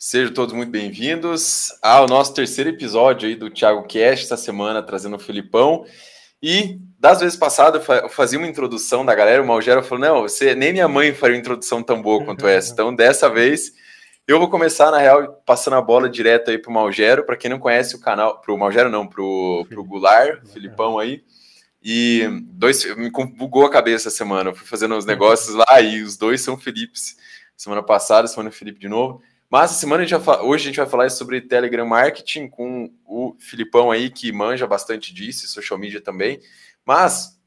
Sejam todos muito bem-vindos ao nosso terceiro episódio aí do Thiago Cash, essa semana trazendo o Filipão. E das vezes passadas eu fazia uma introdução da galera, o Malgero falou: Não, você, nem minha mãe faria uma introdução tão boa quanto essa. Então, dessa vez, eu vou começar, na real, passando a bola direto aí pro Malgero. Para quem não conhece o canal, pro Malgero não, pro, pro Goulart, Filipão aí. E dois, me bugou a cabeça essa semana. Eu fui fazendo uns negócios lá e os dois são Filipes. Semana passada, semana Felipe de novo. Mas semana a gente hoje a gente vai falar sobre Telegram Marketing com o Filipão aí, que manja bastante disso, social media também. Mas,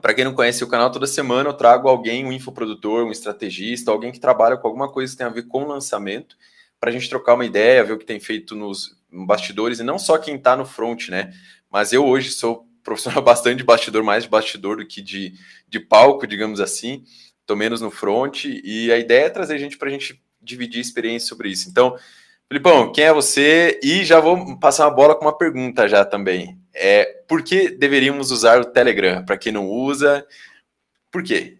para quem não conhece o canal, toda semana eu trago alguém, um infoprodutor, um estrategista, alguém que trabalha com alguma coisa que tem a ver com lançamento, para a gente trocar uma ideia, ver o que tem feito nos bastidores, e não só quem está no front, né? Mas eu hoje sou profissional bastante de bastidor, mais de bastidor do que de, de palco, digamos assim. Estou menos no front, e a ideia é trazer gente para a gente dividir experiência sobre isso. Então, Filipão, quem é você? E já vou passar uma bola com uma pergunta já também. É, por que deveríamos usar o Telegram? Para quem não usa, por quê?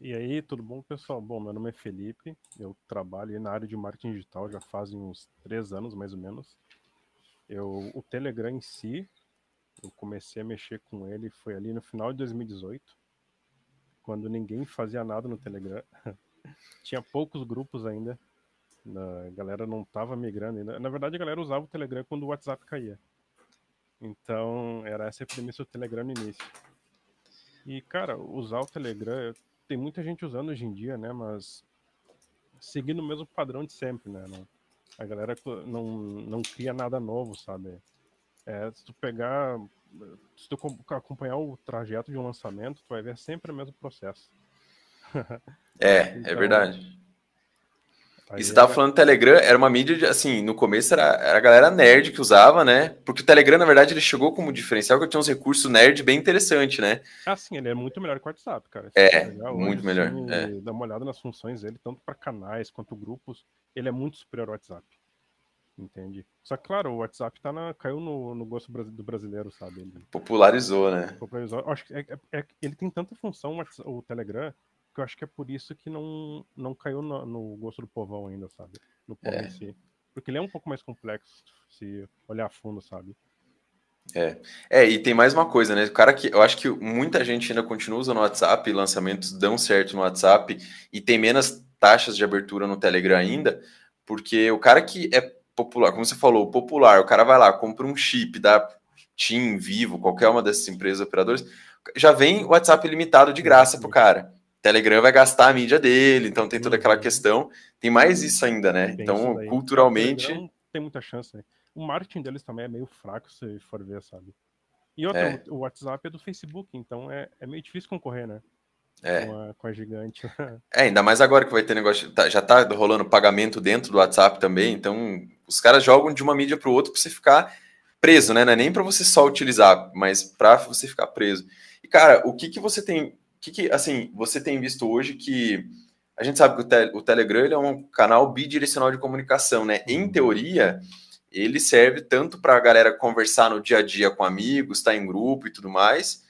E aí, tudo bom, pessoal? Bom, meu nome é Felipe, eu trabalho na área de marketing digital já fazem uns três anos, mais ou menos. Eu, o Telegram em si, eu comecei a mexer com ele, foi ali no final de 2018, quando ninguém fazia nada no Telegram. tinha poucos grupos ainda. A galera não estava migrando ainda. Na verdade, a galera usava o Telegram quando o WhatsApp caía. Então, era essa a premissa do Telegram no início. E, cara, usar o Telegram, tem muita gente usando hoje em dia, né? Mas seguindo o mesmo padrão de sempre, né? Não, a galera não, não cria nada novo, sabe? É, se tu pegar, se tu acompanhar o trajeto de um lançamento, tu vai ver sempre o mesmo processo. É, é então, é verdade. E você estava falando Telegram, era uma mídia, de, assim, no começo era, era a galera nerd que usava, né? Porque o Telegram, na verdade, ele chegou como diferencial que tinha uns recursos nerd bem interessante, né? Ah, sim, ele é muito melhor que o WhatsApp, cara. é, muito melhor. Assim, é. Dá uma olhada nas funções dele, tanto para canais quanto grupos, ele é muito superior ao WhatsApp. Entende? Só que, claro, o WhatsApp tá na, caiu no, no gosto do brasileiro, sabe? Ele popularizou, né? Popularizou. Acho que é, é, é, ele tem tanta função, o Telegram, que eu acho que é por isso que não, não caiu no, no gosto do povão ainda, sabe? No povo é. em si. Porque ele é um pouco mais complexo, se olhar a fundo, sabe? É. é, e tem mais uma coisa, né? O cara que eu acho que muita gente ainda continua usando o WhatsApp, lançamentos dão certo no WhatsApp e tem menos taxas de abertura no Telegram ainda, porque o cara que é popular, como você falou, popular, o cara vai lá, compra um chip da TIM, Vivo, qualquer uma dessas empresas operadoras, já vem o WhatsApp limitado de graça pro cara. Telegram vai gastar a mídia dele, então tem toda aquela uhum. questão. Tem mais isso ainda, né? Tem então, culturalmente. Tem muita chance, né? O marketing deles também é meio fraco, se for ver, sabe? E outra, é. o WhatsApp é do Facebook, então é, é meio difícil concorrer, né? É. Com, a, com a gigante. é, ainda mais agora que vai ter negócio. Tá, já tá rolando pagamento dentro do WhatsApp também, então os caras jogam de uma mídia para o outro para você ficar preso, né? Não é nem para você só utilizar, mas para você ficar preso. E, cara, o que, que você tem que, que, assim, você tem visto hoje que a gente sabe que o, te, o Telegram é um canal bidirecional de comunicação, né? Em uhum. teoria, ele serve tanto para a galera conversar no dia a dia com amigos, estar tá em grupo e tudo mais,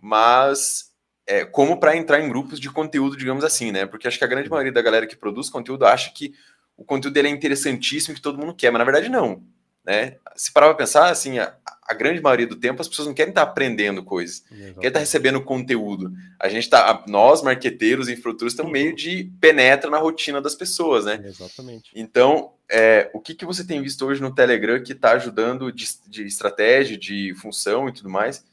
mas é, como para entrar em grupos de conteúdo, digamos assim, né? Porque acho que a grande maioria da galera que produz conteúdo acha que o conteúdo dele é interessantíssimo que todo mundo quer, mas na verdade não. Né? Se parar para pensar, assim, a, a, grande maioria do tempo as pessoas não querem estar aprendendo coisas, Exatamente. querem estar recebendo conteúdo. A gente está, nós, marqueteiros e infraestruturas, estamos meio de penetra na rotina das pessoas, né? Exatamente. Então, é, o que, que você tem visto hoje no Telegram que está ajudando de, de, estratégia, de função e tudo mais,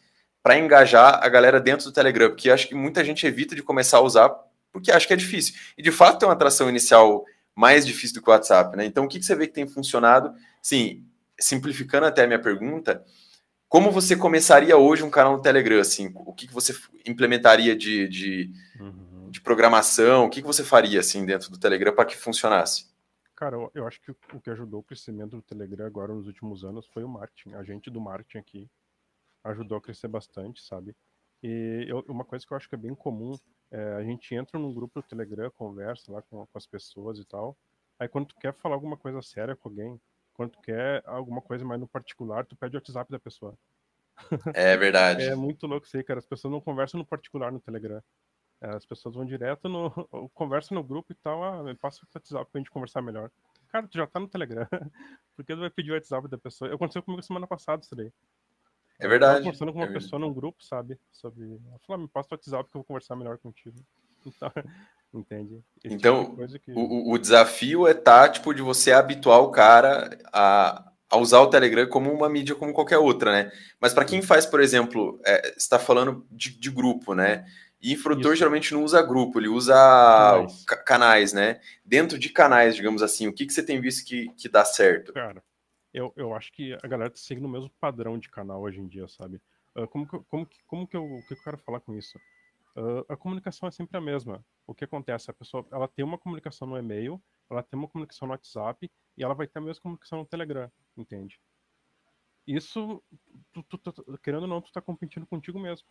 para engajar a galera dentro do Telegram? Porque acho que muita gente evita de começar a usar porque acha que é difícil. E de fato tem uma atração inicial mais difícil do que o WhatsApp, né? Então, o que, que você vê que tem funcionado? Sim, simplificando até a minha pergunta, como você começaria hoje um canal no Telegram? Assim, o que, que você implementaria de, de, uhum. de programação? O que, que você faria assim dentro do Telegram para que funcionasse? Cara, eu, eu, acho que o que ajudou o crescimento do Telegram agora nos últimos anos foi o marketing. A gente do marketing aqui ajudou a crescer bastante, sabe? E eu, uma coisa que eu acho que é bem comum, é, a gente entra num grupo do Telegram, conversa lá com, com as pessoas e tal. Aí quando tu quer falar alguma coisa séria com alguém, quando tu quer alguma coisa mais no particular, tu pede o WhatsApp da pessoa. É verdade. é muito louco isso aí, cara. As pessoas não conversam no particular no Telegram. As pessoas vão direto no. conversam no grupo e tal. Ah, passa o WhatsApp pra gente conversar melhor. Cara, tu já tá no Telegram. Por que tu vai pedir o WhatsApp da pessoa? Aconteceu comigo semana passada isso daí. É verdade. Eu tava conversando com uma é pessoa num grupo, sabe? Sobre. Ela falou, ah, me passa o WhatsApp que eu vou conversar melhor contigo. Então, entende? Esse então, tipo que... o, o desafio é tá, tipo, de você habituar o cara a, a usar o Telegram como uma mídia como qualquer outra, né? Mas para quem faz, por exemplo, é, está falando de, de, grupo, né? E Isso. geralmente não usa grupo, ele usa canais. canais, né? Dentro de canais, digamos assim, o que, que você tem visto que, que dá certo? Cara, eu, eu acho que a galera tá seguindo o mesmo padrão de canal hoje em dia, sabe? Uh, como, que, como, que, como que eu, o que eu quero falar com isso? Uh, a comunicação é sempre a mesma. O que acontece? A pessoa ela tem uma comunicação no e-mail, ela tem uma comunicação no WhatsApp e ela vai ter a mesma comunicação no Telegram, entende? Isso, tu, tu, tu, querendo ou não, tu tá competindo contigo mesmo.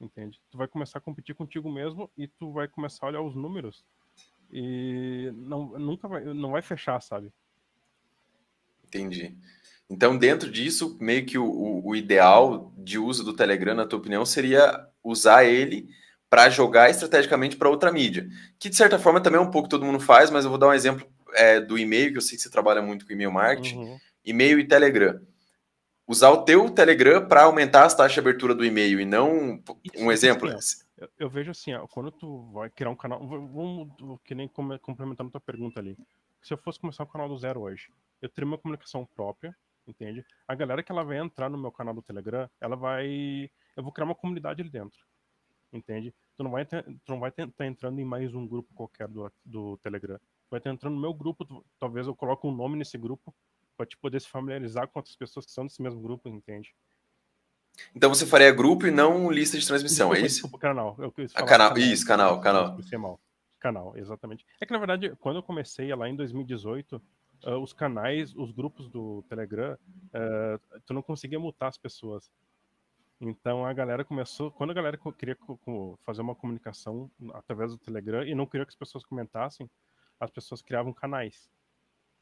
Entende? Tu vai começar a competir contigo mesmo e tu vai começar a olhar os números e não, nunca vai, não vai fechar, sabe? Entendi. Então, dentro disso, meio que o, o, ideal de uso do Telegram, na tua opinião, seria usar ele para jogar estrategicamente para outra mídia. Que, de certa forma, também é um pouco todo mundo faz, mas eu vou dar um exemplo é, do e-mail, que eu sei que você trabalha muito com e-mail marketing. Uhum. E-mail e Telegram usar o teu Telegram para aumentar as taxas de abertura do e-mail e não Isso, um exemplo. Eu, eu, vejo assim, ó, quando tu vai criar um canal, vamos que nem complementando tua pergunta ali. Se eu fosse começar um canal do zero hoje, eu teria uma comunicação própria, entende? A galera que ela vai entrar no meu canal do Telegram, ela vai, eu vou criar uma comunidade ali dentro, entende? Tu não vai, ter, tu não vai estar tá entrando em mais um grupo qualquer do, do Telegram. Tu vai estar entrando no meu grupo, tu, talvez eu coloque um nome nesse grupo para te poder se familiarizar com outras pessoas que são desse mesmo grupo, entende? Então você faria grupo e não lista de transmissão, desculpa, é isso? Desculpa, canal. Eu ah, canal. canal. Isso, canal, canal. Mal. Canal, exatamente. É que na verdade, quando eu comecei lá em 2018, uh, ah, os canais, os grupos do Telegram, uh, tu não conseguia mutar as pessoas. Então a galera começou, quando a galera queria fazer uma comunicação através do Telegram e não queria que as pessoas comentassem, as pessoas criavam canais,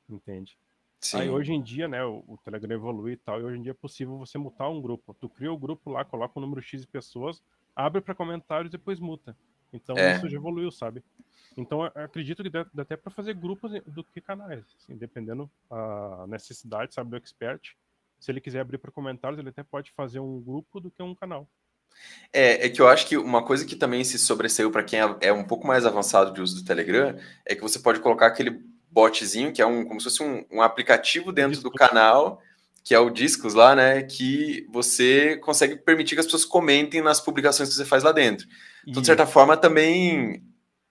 entende? Sim. Aí hoje em dia, né, o, o, Telegram evolui e tal, e hoje em dia é possível você mutar um grupo. Tu cria o grupo lá, coloca o número X de pessoas, abre para comentários e depois muta. Então é. isso já evoluiu, sabe? Então acredito que dá, dá até para fazer grupos do que canais, assim, dependendo a necessidade, sabe, do expert. Se ele quiser abrir para comentários, ele até pode fazer um grupo do que um canal. É, é que eu acho que uma coisa que também se sobressaiu para quem é, é um pouco mais avançado de uso do Telegram é que você pode colocar aquele botzinho, que é um, como se fosse um, um aplicativo dentro do canal, que é o Discos lá, né? Que você consegue permitir que as pessoas comentem nas publicações que você faz lá dentro. Então, de certa forma, também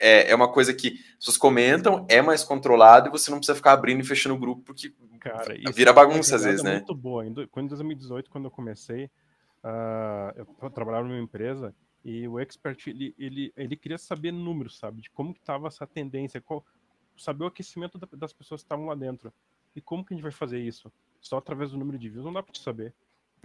é, é uma coisa que as pessoas comentam, é mais controlado e você não precisa ficar abrindo e fechando o grupo, porque Cara, vira bagunça às vezes, é né? muito boa. Em 2018, quando eu comecei, uh, eu trabalhava numa empresa e o expert, ele, ele, ele queria saber números, sabe? De como que estava essa tendência, qual, saber o aquecimento das pessoas que estavam lá dentro. E como que a gente vai fazer isso? Só através do número de views não dá para saber.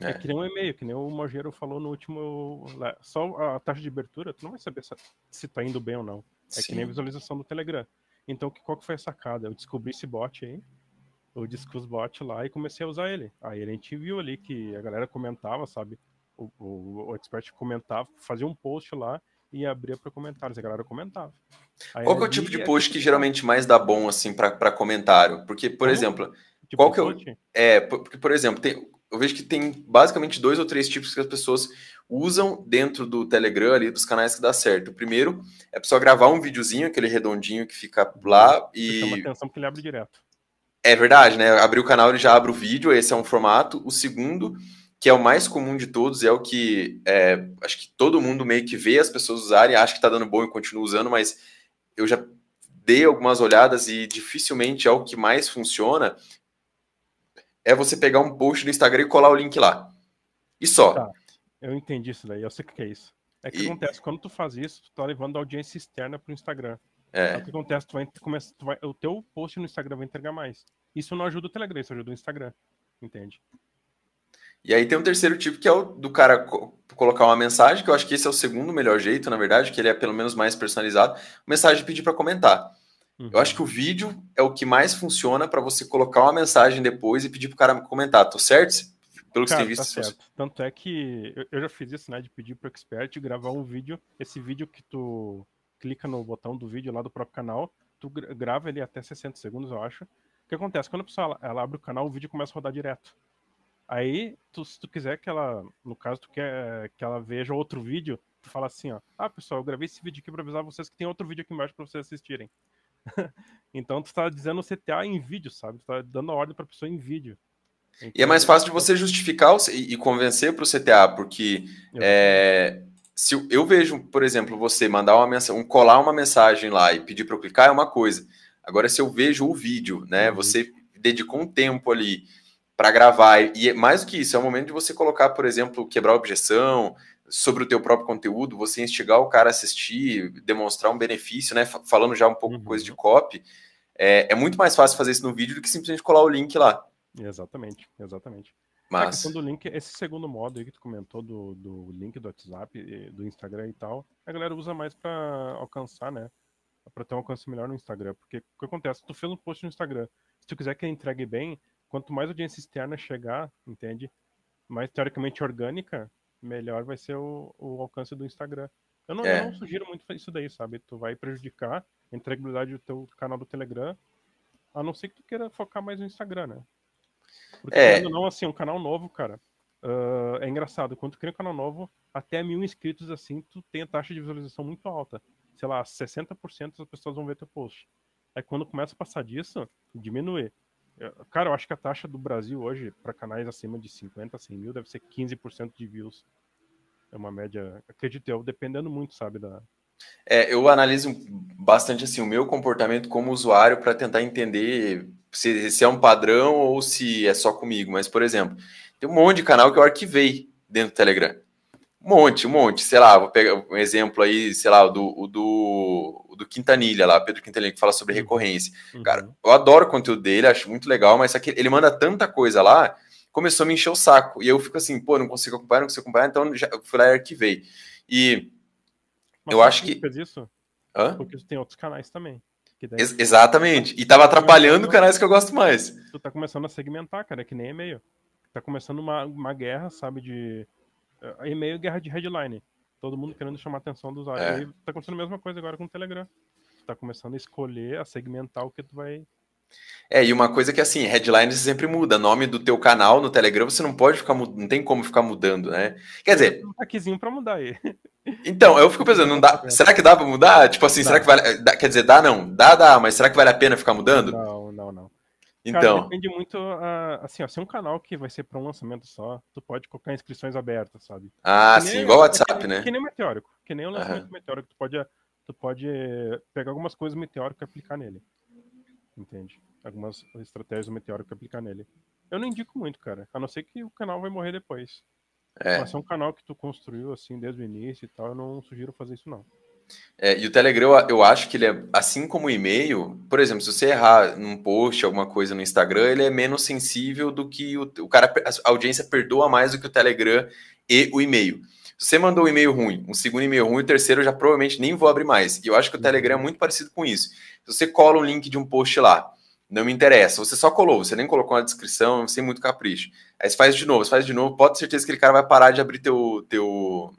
É. é. que nem um e-mail, que nem o Mogero falou no último. Só a taxa de abertura, tu não vai saber se tá indo bem ou não. É Sim. que nem a visualização do Telegram. Então, qual que foi a sacada? Eu descobri esse bot aí, o Discus Bot lá, e comecei a usar ele. Aí a gente viu ali que a galera comentava, sabe? O, o, o expert comentava, fazia um post lá e abria para comentários. A galera comentava. Aí qual que é o tipo de post que geralmente mais dá bom assim para comentário? Porque, por exemplo, tipo qual que é o é, porque por exemplo, tem, eu vejo que tem basicamente dois ou três tipos que as pessoas usam dentro do Telegram ali dos canais que dá certo. O primeiro é a pessoa gravar um videozinho, aquele redondinho que fica lá e chama atenção porque ele abre direto. É verdade, né? Abrir o canal ele já abre o vídeo, esse é um formato. O segundo que é o mais comum de todos, é o que é, acho que todo mundo meio que vê as pessoas usarem, acha que está dando bom e continua usando, mas eu já dei algumas olhadas e dificilmente é o que mais funciona. É você pegar um post no Instagram e colar o link lá. E só. Tá, eu entendi isso daí, eu sei o que é isso. É que e... acontece, quando tu faz isso, tu tá levando a audiência externa para o Instagram. É. o que acontece, tu vai, começa, tu vai, o teu post no Instagram vai entregar mais. Isso não ajuda o Telegram, isso ajuda o Instagram. Entende? E aí tem um terceiro tipo que é o do cara co colocar uma mensagem, que eu acho que esse é o segundo melhor jeito, na verdade, que ele é pelo menos mais personalizado. Mensagem pedir para comentar. Uhum. Eu acho que o vídeo é o que mais funciona para você colocar uma mensagem depois e pedir para o cara comentar. Tô certo? Pelo que cara, você tem visto. Tá certo. Tanto é que eu, já fiz isso, né? De pedir para o expert gravar um vídeo. Esse vídeo que tu clica no botão do vídeo lá do próprio canal, tu grava ele até 60 segundos, eu acho. O que acontece? Quando a pessoa ela, abre o canal, o vídeo começa a rodar direto. Aí, tu, se tu quiser que ela, no caso, tu quer que ela veja outro vídeo, tu fala assim, ó, ah, pessoal, eu gravei esse vídeo aqui pra avisar vocês que tem outro vídeo aqui embaixo pra vocês assistirem. então tu tá dizendo CTA em vídeo, sabe? Tu tá dando a ordem pra pessoa em vídeo. Então, e é mais fácil de você justificar e convencer para o CTA, porque é, se eu vejo, por exemplo, você mandar uma mensagem, um, colar uma mensagem lá e pedir para eu clicar é uma coisa. Agora, se eu vejo o vídeo, né? Uhum. Você dedicou um tempo ali para gravar, e mais do que isso, é o momento de você colocar, por exemplo, quebrar objeção sobre o teu próprio conteúdo, você instigar o cara a assistir, demonstrar um benefício, né? Falando já um pouco uhum. coisa de copy. É, é muito mais fácil fazer isso no vídeo do que simplesmente colar o link lá. Exatamente, exatamente. Mas... A questão do link, esse segundo modo aí que tu comentou do, do link do WhatsApp, do Instagram e tal, a galera usa mais para alcançar, né? Para ter um alcance melhor no Instagram. Porque o que acontece? Tu fez um post no Instagram. Se tu quiser que ele entregue bem, quanto mais audiência externa chegar, entende? Mais teoricamente orgânica, melhor vai ser o, o alcance do Instagram. Eu não, é. eu não, sugiro muito isso daí, sabe? Tu vai prejudicar a entregabilidade do teu canal do Telegram, a não ser que tu queira focar mais no Instagram, né? Porque, é. não, assim, um canal novo, cara, uh, é engraçado. Quando tu cria um canal novo, até mil inscritos, assim, tu tem a taxa de visualização muito alta. Sei lá, 60% das pessoas vão ver teu post. Aí quando começa a passar disso, diminui. Cara, eu acho que a taxa do Brasil hoje, para canais acima de 50, 100 mil, deve ser 15% de views. É uma média, acredito eu, dependendo muito, sabe, da, é, eu analiso bastante assim o meu comportamento como usuário para tentar entender se, se, é um padrão ou se é só comigo. Mas, por exemplo, tem um monte de canal que eu arquivei dentro do Telegram. Um monte, um monte. Sei lá, vou pegar um exemplo aí, sei lá, do, do, do Quintanilha lá, Pedro Quintanilha, que fala sobre uhum. recorrência. Uhum. Cara, eu adoro o conteúdo dele, acho muito legal, mas aqui, ele manda tanta coisa lá, começou a me encher o saco. E eu fico assim, pô, não consigo acompanhar, não consigo acompanhar, então já fui lá e arquivei. E mas eu acho que. Fez isso? Hã? Porque tem outros canais também. Ex exatamente. E tava atrapalhando canais que eu gosto mais. Tu tá começando a segmentar, cara, é que nem e-mail. Tá começando uma, uma guerra, sabe, de. Uh, e-mail guerra de headline. Todo mundo querendo chamar a atenção do usuário. É. Tá acontecendo a mesma coisa agora com o Telegram. Tu tá começando a escolher, a segmentar o que tu vai é, e uma coisa que assim, headlines sempre muda. Nome do teu canal no Telegram, você não pode ficar não tem como ficar mudando, né? Quer dizer, um taquezinho para mudar aí. Então, eu fico pensando, não dá, será que dá para mudar? Tipo assim, dá. será que vale, quer dizer, dá não, dá, dá, mas será que vale a pena ficar mudando? Não, não, não. Então, Cara, depende muito, uh, assim, ó, se é um canal que vai ser para um lançamento só, tu pode colocar inscrições abertas, sabe? Ah, sim, igual o WhatsApp, que, né? Que nem meteórico, que nem o lançamento uhum. meteórico, tu pode, tu pode pegar algumas coisas meteórico e aplicar nele. Entende? algumas estratégias do Meteoro que aplicar nele. Eu não indico muito, cara. A não ser que o canal vai morrer depois. É. Mas é um canal que tu construiu assim desde o início e tal, eu não sugiro fazer isso não. É, e o Telegram, eu acho que ele é assim como o e-mail. Por exemplo, se você errar num post, alguma coisa no Instagram, ele é menos sensível do que o, o cara, a audiência perdoa mais do que o Telegram e o e-mail. Se você mandou um e-mail ruim, um segundo e-mail ruim, o terceiro eu já provavelmente nem vou abrir mais. E eu acho que o Telegram é uhum. muito parecido com isso. Se você cola um link de um post lá, não me interessa. Você só colou, você nem colocou na descrição, sem muito capricho. Aí você faz de novo, você faz de novo, pode ter certeza que aquele cara vai parar de abrir teu, teu,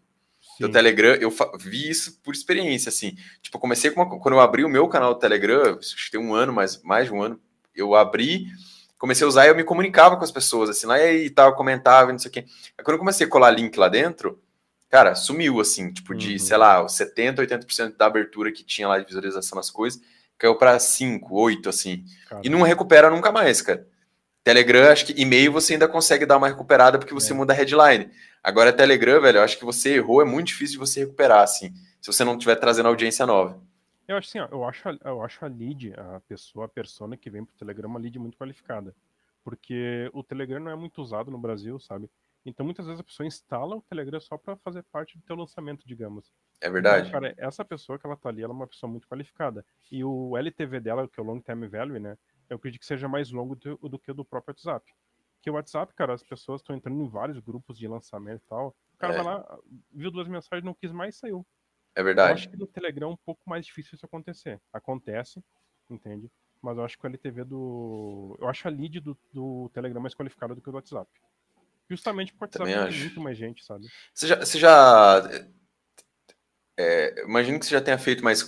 teu Telegram. Eu vi isso por experiência, assim. Tipo, eu comecei com uma, quando eu abri o meu canal do Telegram, acho que tem um ano, mais, mais de um ano, eu abri, comecei a usar e eu me comunicava com as pessoas, assim, lá e aí tal, comentava, não sei o quê. Aí quando eu comecei a colar link lá dentro, cara, sumiu, assim, tipo, de, uhum. sei lá, 70%, 80% da abertura que tinha lá de visualização nas coisas caiu para 5, 8, assim. Caramba. E não recupera nunca mais, cara. Telegram, acho que e-mail você ainda consegue dar uma recuperada porque você é. muda a headline. Agora, Telegram, velho, eu acho que você errou, é muito difícil de você recuperar, assim, se você não estiver trazendo audiência nova. Eu acho assim, ó, eu acho, eu acho a lead, a pessoa, a persona que vem pro Telegram, uma lead muito qualificada. Porque o Telegram não é muito usado no Brasil, sabe? Então, muitas vezes a pessoa instala o Telegram só para fazer parte do teu lançamento, digamos. É verdade. Então, cara, essa pessoa que ela tá ali, ela é uma pessoa muito qualificada. E o LTV dela, que é o Long Term Value, né? Eu acredito que seja mais longo do, do que o do próprio WhatsApp. Que o WhatsApp, cara, as pessoas estão entrando em vários grupos de lançamento e tal. O cara é. vai lá, viu duas mensagens, não quis mais saiu. É verdade. Eu acho que no Telegram é um pouco mais difícil isso acontecer. Acontece, entende? Mas eu acho que o LTV do. Eu acho a lead do, do Telegram mais qualificada do que o do WhatsApp. Justamente porque o WhatsApp tem muito mais gente, sabe? Você já, você já é, imagino que você já tenha feito, mas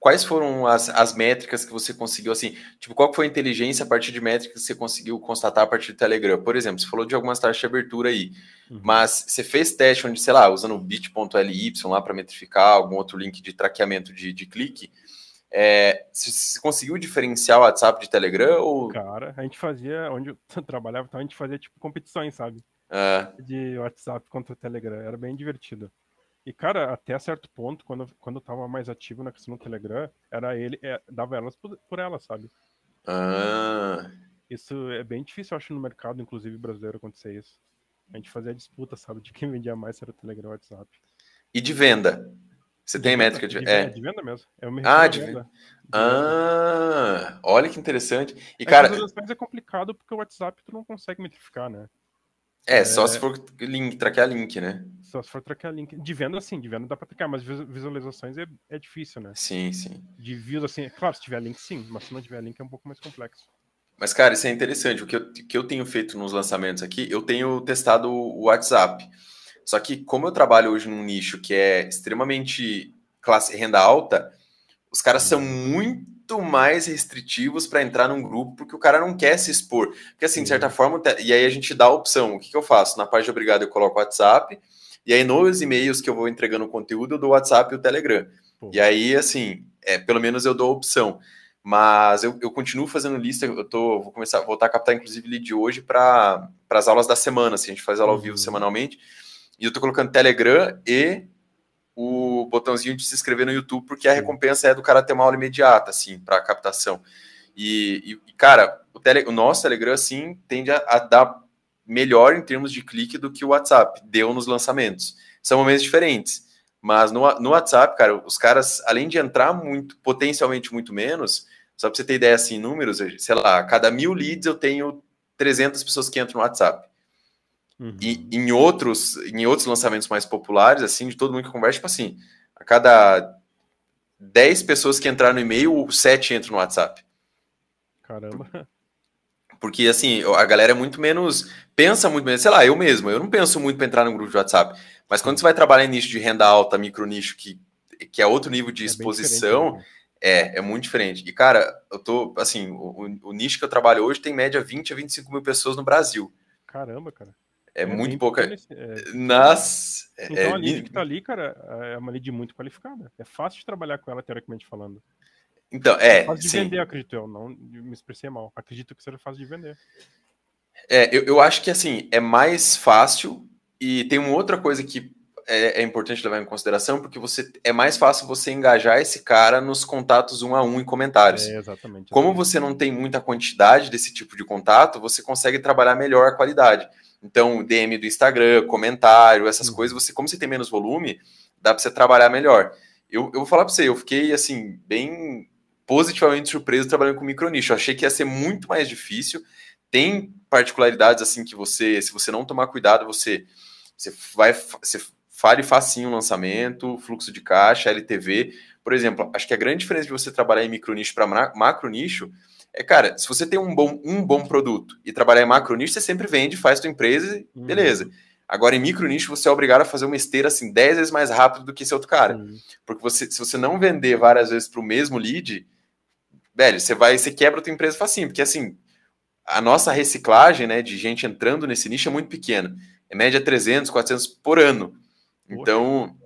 quais foram as, as métricas que você conseguiu, assim, tipo, qual foi a inteligência a partir de métricas que você conseguiu constatar a partir do Telegram? Por exemplo, você falou de algumas taxas de abertura aí, uhum. mas você fez teste onde, sei lá, usando o bit.ly lá para metrificar, algum outro link de traqueamento de, de clique, é, você conseguiu diferenciar o WhatsApp de Telegram ou... Cara, a gente fazia, onde eu trabalhava, então a gente fazia, tipo, competições, sabe? É. De WhatsApp contra o Telegram, era bem divertido. E, cara, até certo ponto, quando, quando eu tava mais ativo na questão do Telegram, era ele, é, dava elas por, por elas, sabe? Ah. Isso é bem difícil, eu acho, no mercado, inclusive brasileiro, acontecer isso. A gente fazia disputa, sabe, de quem vendia mais era o Telegram ou o WhatsApp. E de venda? Você de tem venda, métrica de, de, é. de venda mesmo. Eu me ah, de venda. Ah, olha que interessante. E, é cara. é complicado porque o WhatsApp tu não consegue metrificar, né? É, só se for link, traquear link, né? Só se for traquear link. De venda, sim, de venda dá pra traquear, mas visualizações é, é difícil, né? Sim, sim. De views, assim, claro, se tiver link, sim, mas se não tiver link é um pouco mais complexo. Mas, cara, isso é interessante. O que eu, que eu tenho feito nos lançamentos aqui, eu tenho testado o WhatsApp. Só que, como eu trabalho hoje num nicho que é extremamente classe renda alta, os caras são uhum. muito muito mais restritivos para entrar num grupo, porque o cara não quer se expor. Porque, assim, de certa forma, e aí a gente dá a opção. O que, que eu faço? Na página de obrigado eu coloco o WhatsApp, e aí nos e-mails que eu vou entregando o conteúdo, eu dou o WhatsApp e o Telegram. Pô. E aí, assim, é, pelo menos eu dou a opção. Mas eu, eu continuo fazendo lista, eu tô, vou começar, voltar a captar, inclusive, lead hoje para as aulas da semana, assim, a gente faz aula ao vivo uhum. semanalmente, e eu tô colocando Telegram e o botãozinho de se inscrever no YouTube, porque a recompensa é do cara ter uma aula imediata, assim, para captação. E, e, cara, o, tele, o nosso Telegram, assim, tende a, a, dar melhor em termos de clique do que o WhatsApp deu nos lançamentos. São momentos diferentes. Mas no, no WhatsApp, cara, os caras, além de entrar muito, potencialmente muito menos, só para você ter ideia, assim, números, sei lá, cada mil leads eu tenho 300 pessoas que entram no WhatsApp. Uhum. E em outros, em outros lançamentos mais populares, assim, de todo mundo que conversa, tipo assim, a cada 10 pessoas que entraram no e-mail, 7 entram no WhatsApp. Caramba. Porque, assim, a galera é muito menos. Pensa muito menos. Sei lá, eu mesmo, eu não penso muito para entrar no grupo de WhatsApp. Mas quando você vai trabalhar em nicho de renda alta, micro nicho, que, que é outro nível de é exposição, né? é, é muito diferente. E, cara, eu tô, assim, o, o, nicho que eu trabalho hoje tem média 20 a 25 mil pessoas no Brasil. Caramba, cara. É, é muito pouca. É... Nas... É, então é... a lead que tá ali, cara, é uma lead muito qualificada. É fácil de trabalhar com ela, teoricamente falando. Então, é. é fácil de sim. vender, acredito eu. Não me expressei mal. Acredito que seja fácil de vender. É, eu, eu acho que assim, é mais fácil. E tem uma outra coisa que é, é, importante levar em consideração, porque você é mais fácil você engajar esse cara nos contatos um a um em comentários. É, exatamente. Como você não tem muita quantidade desse tipo de contato, você consegue trabalhar melhor a qualidade. Então, DM do Instagram, comentário, essas uhum. coisas, você, como você tem menos volume, dá para você trabalhar melhor. Eu, eu vou falar para você, eu fiquei assim, bem positivamente surpreso trabalhando com micronicho. Eu achei que ia ser muito mais difícil. Tem particularidades assim que você, se você não tomar cuidado, você, você vai você fale facinho o lançamento, fluxo de caixa, LTV. Por exemplo, acho que a grande diferença de você trabalhar em micronicho para macro nicho é, cara, se você tem um bom, um bom produto e trabalhar em macro nicho, você sempre vende, faz tua empresa, uhum. beleza. Agora, em micro nicho, você é obrigado a fazer uma esteira assim 10 vezes mais rápido do que esse outro cara. Uhum. Porque você, se você não vender várias vezes para o mesmo lead, velho, você vai, você quebra a tua empresa facinho, porque assim, a nossa reciclagem, né, de gente entrando nesse nicho é muito pequena. É média 300, 400 por ano. Então,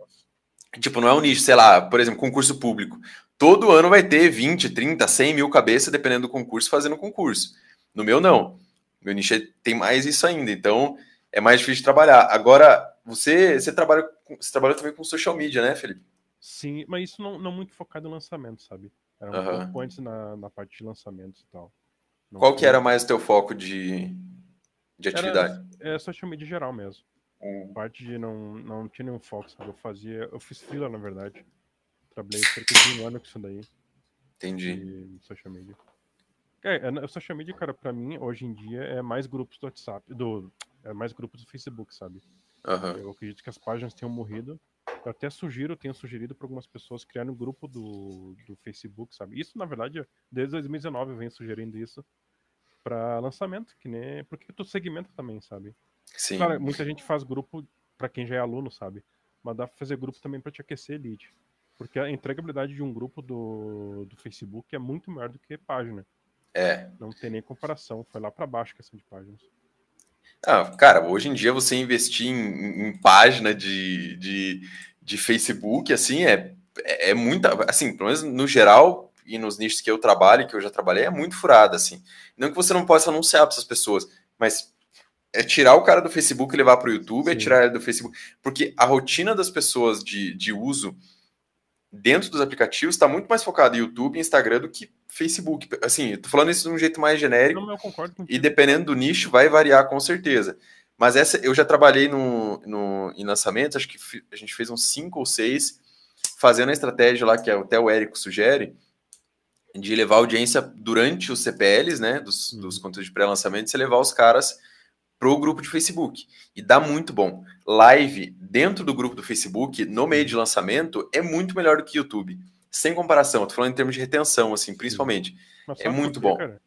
tipo, não é um nicho, sei lá, por exemplo, concurso público todo ano vai ter 20, 30, 100 mil cabeças, dependendo do concurso, fazendo concurso. No meu, não. Meu nicho tem mais isso ainda, então é mais difícil de trabalhar. Agora, você, você, trabalha, você trabalha também com social media, né, Felipe? Sim, mas isso não, não muito focado em lançamento, sabe? Era um uhum. pouco antes na, na parte de lançamentos e tal. Não Qual foi... que era mais o teu foco de, de atividade? Era, é social media geral mesmo. Hum. Parte de não, não tinha nenhum foco, sabe? Eu fazia. Eu fiz fila, na verdade. Trabalhei cerca de um ano com isso daí. Entendi. social media. É, é, social media, cara, pra mim, hoje em dia, é mais grupos do WhatsApp, do, é mais grupos do Facebook, sabe? Uhum. Eu acredito que as páginas tenham morrido. Eu até sugiro, tenho sugerido para algumas pessoas criarem um grupo do, do Facebook, sabe? Isso, na verdade, desde 2019 eu venho sugerindo isso para lançamento, que nem. Porque tu segmenta também, sabe? Sim. Claro, muita gente faz grupo para quem já é aluno, sabe? mas dá pra fazer grupo também para te aquecer lead. Porque a entregabilidade de um grupo do, do Facebook é muito maior do que página. É. Não tem nem comparação. Foi lá para baixo a questão de páginas. Ah, cara, hoje em dia você investir em, em página de, de, de, Facebook, assim, é, é, muita. Assim, pelo menos no geral, e nos nichos que eu trabalho, que eu já trabalhei, é muito furada, assim. Não que você não possa anunciar para essas pessoas, mas é tirar o cara do Facebook e levar para o YouTube, é Sim. é tirar ele do Facebook. Porque a rotina das pessoas de, de uso dentro dos aplicativos está muito mais focada em YouTube e Instagram do que Facebook. Assim, eu tô falando isso de um jeito mais genérico. Não, eu concordo contigo. E dependendo do nicho, vai variar com certeza. Mas essa eu já trabalhei no, no, em lançamentos, acho que a gente fez uns cinco ou seis, fazendo a estratégia lá que até o Érico sugere, de levar audiência durante os CPLs, né? Dos, uhum. dos conteúdos de pré-lançamento, você levar os caras pro grupo de Facebook. E dá muito bom. Live dentro do grupo do Facebook, no meio de lançamento, é muito melhor do que YouTube. Sem comparação, eu tô falando em termos de retenção, assim, principalmente. é muito bom. Cara?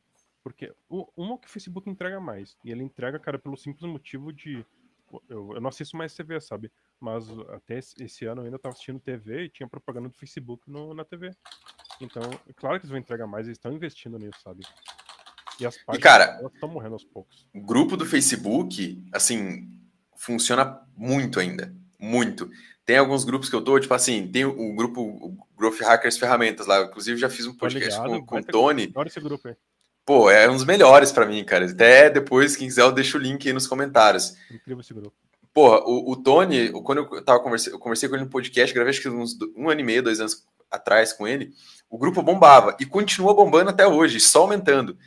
Porque uma que o Facebook entrega mais. E ele entrega, cara, pelo simples motivo de. Eu, eu não assisto mais TV, sabe? Mas até esse ano eu ainda tava assistindo TV e tinha propaganda do Facebook no, na TV. Então, é claro que eles vão entregar mais, eles estão investindo nisso, sabe? E as páginas e, cara, estão morrendo aos poucos. O grupo do Facebook, assim, funciona muito ainda. Muito. Tem alguns grupos que eu tô, tipo assim, tem o grupo o Growth Hackers Ferramentas lá. Inclusive, já fiz um podcast com, com o Tony. Adoro esse grupo aí. Pô, é um dos melhores para mim, cara. Até depois, quem quiser, eu deixo o link aí nos comentários. Incrível esse grupo. Pô, o, o Tony, quando eu tava conversando, eu conversei com ele no podcast, gravei acho que uns um ano e meio, dois anos atrás com ele. O grupo bombava e continua bombando até hoje, só aumentando.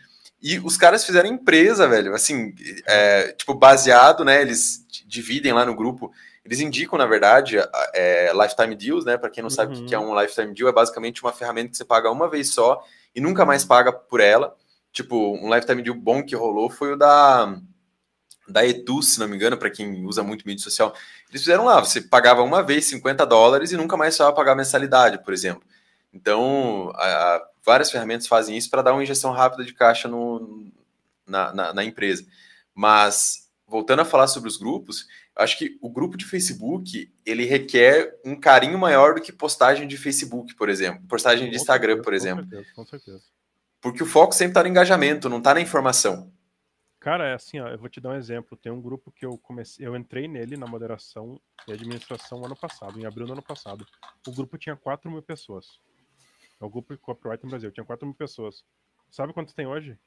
E os caras fizeram empresa, velho, assim, é, tipo, baseado, né? Eles dividem lá no grupo, eles indicam, na verdade, é, Lifetime Deals, né? Para quem não uhum. sabe o que é um Lifetime Deal, é basicamente uma ferramenta que você paga uma vez só e nunca mais paga por ela. Tipo, um Lifetime Deal bom que rolou foi o da da Edu, se não me engano, para quem usa muito mídia social. Eles fizeram lá, você pagava uma vez 50 dólares e nunca mais só pagar mensalidade, por exemplo. Então, a, a, várias ferramentas fazem isso para dar uma injeção rápida de caixa no, na, na, na, empresa. Mas, voltando a falar sobre os grupos, acho que o grupo de Facebook, ele requer um carinho maior do que postagem de Facebook, por exemplo. Postagem de Instagram, por exemplo. Com certeza, com certeza. Porque o foco sempre está no engajamento, não está na informação. Cara, é assim, ó, eu vou te dar um exemplo. Tem um grupo que eu comecei, eu entrei nele na moderação e administração ano passado, em abril do ano passado. O grupo tinha 4 mil pessoas. É o grupo copyright no Brasil. Tinha 4 mil pessoas. Sabe quanto tem hoje?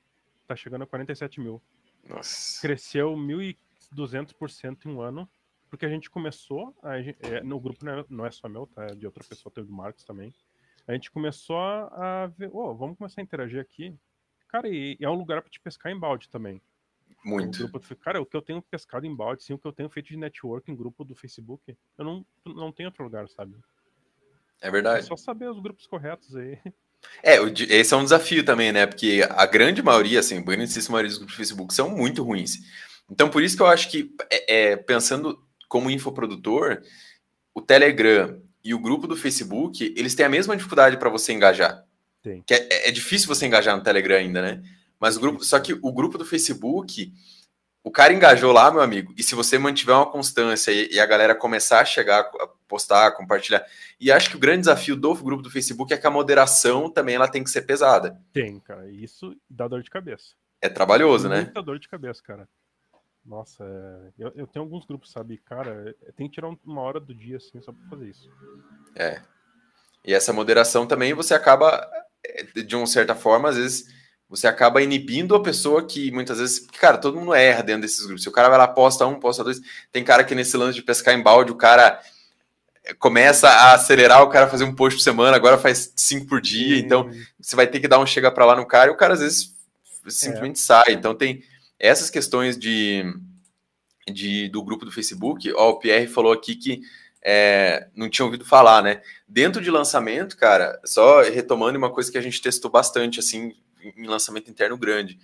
Tá chegando a 47 mil. Nossa. Cresceu 1.200% em um ano. Porque a gente começou. A é, no grupo não é, não é, só meu, tá? É de outra pessoa, teve do Marcos também. A gente começou a ver. Oh, vamos começar a interagir aqui. Cara, e, e é um lugar para te pescar em balde também. Muito. O grupo, cara, o que eu tenho pescado em balde, sim, o que eu tenho feito de network em grupo do Facebook, eu não, não tenho outro lugar, sabe? É verdade. É só saber os grupos corretos aí. É, esse é um desafio também, né? Porque a grande maioria, assim, a grandíssima maioria dos grupos do Facebook são muito ruins. Então, por isso que eu acho que, é, é, pensando como infoprodutor, o Telegram e o grupo do Facebook, eles têm a mesma dificuldade para você engajar. Tem. Que é, é, difícil você engajar no Telegram ainda, né? Mas o grupo, só que o grupo do Facebook, o cara engajou lá, meu amigo, e se você mantiver uma constância e, e, a galera começar a chegar, a postar, a compartilhar, e acho que o grande desafio do grupo do Facebook é que a moderação também ela tem que ser pesada. Tem, cara, isso dá dor de cabeça. É trabalhoso, né? Muita dor de cabeça, cara. Nossa, é... eu, eu, tenho alguns grupos, sabe, cara, tem que tirar uma hora do dia, assim, só pra fazer isso. É. E essa moderação também você acaba, é, de uma certa forma, às vezes você acaba inibindo a pessoa que muitas vezes, cara, todo mundo erra dentro desses grupos. Se o cara vai lá, posta um, posta dois, tem cara que nesse lance de pescar em balde, o cara começa a acelerar, o cara fazer um post por semana, agora faz cinco por dia, então você vai ter que dar um chega para lá no cara e o cara às vezes simplesmente é. sai. Então tem essas questões de, de do grupo do Facebook. Ó, o Pierre falou aqui que é, não tinha ouvido falar, né? Dentro de lançamento, cara, só retomando uma coisa que a gente testou bastante, assim, em lançamento interno grande.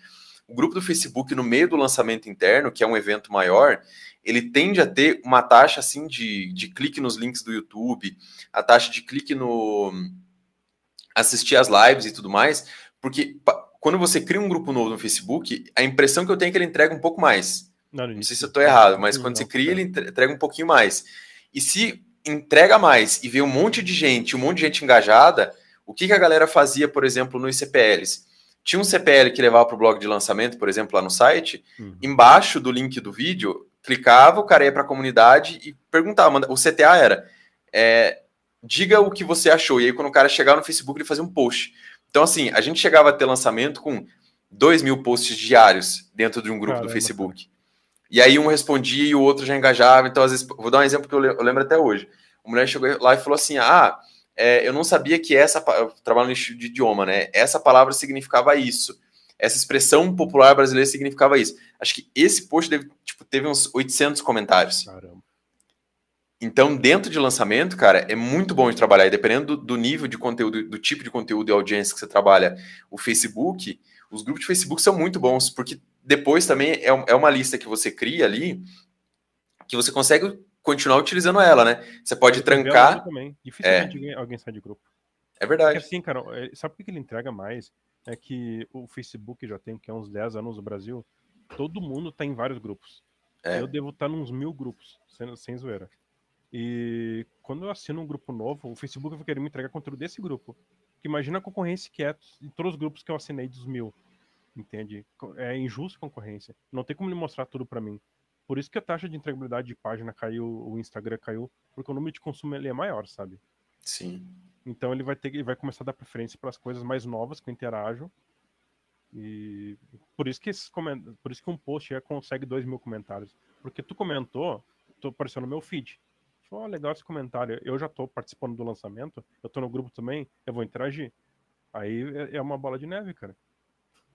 O grupo do Facebook, no meio do lançamento interno, que é um evento maior, ele tende a ter uma taxa assim de, de clique nos links do YouTube, a taxa de clique no assistir as lives e tudo mais, porque quando você cria um grupo novo no Facebook, a impressão que eu tenho é que ele entrega um pouco mais. Não, não sei se eu estou errado, mas quando não, você cria, ele entrega um pouquinho mais. E se entrega mais e vê um monte de gente, um monte de gente engajada, o que, que a galera fazia, por exemplo, nos CPLs? Tinha um CPL que levava para o blog de lançamento, por exemplo, lá no site, uhum. embaixo do link do vídeo, clicava, o cara ia para a comunidade e perguntava. O CTA era: é, diga o que você achou. E aí, quando o cara chegava no Facebook, ele fazia um post. Então, assim, a gente chegava a ter lançamento com 2 mil posts diários dentro de um grupo Caramba. do Facebook. E aí um respondia e o outro já engajava. Então, às vezes, vou dar um exemplo que eu lembro até hoje. Uma mulher chegou lá e falou assim: Ah, é, eu não sabia que essa. Eu trabalho no nicho de idioma, né? Essa palavra significava isso. Essa expressão popular brasileira significava isso. Acho que esse post deve, tipo, teve uns 800 comentários. Caramba. Então, dentro de lançamento, cara, é muito bom de trabalhar. E dependendo do, do nível de conteúdo, do tipo de conteúdo e audiência que você trabalha, o Facebook, os grupos de Facebook são muito bons, porque depois também é, é uma lista que você cria ali que você consegue continuar utilizando ela, né? Você pode trancar. Também. Dificilmente é. alguém sai de grupo. É verdade. Porque assim, cara, é, sabe o que ele entrega mais? É que o Facebook já tem, que é uns 10 anos no Brasil, todo mundo tá em vários grupos. É. Eu devo estar tá nos mil grupos, sem, sem zoeira. E quando eu assino um grupo novo, o Facebook vai querer me entregar conteúdo desse grupo. Porque imagina a concorrência que é em todos os grupos que eu assinei dos mil. Entende? É injusta a concorrência. Não tem como ele mostrar tudo para mim. Por isso que a taxa de entregabilidade de página caiu, o Instagram caiu, porque o número de consumo ele é maior, sabe? Sim. Então ele vai ter ele vai começar a dar preferência para as coisas mais novas que eu interajo. E por isso que esses por isso que um post consegue dois mil comentários. Porque tu comentou, tu apareceu no meu feed. Falou, oh, legal esse comentário. Eu já tô participando do lançamento, eu tô no grupo também, eu vou interagir. Aí é, é uma bola de neve, cara.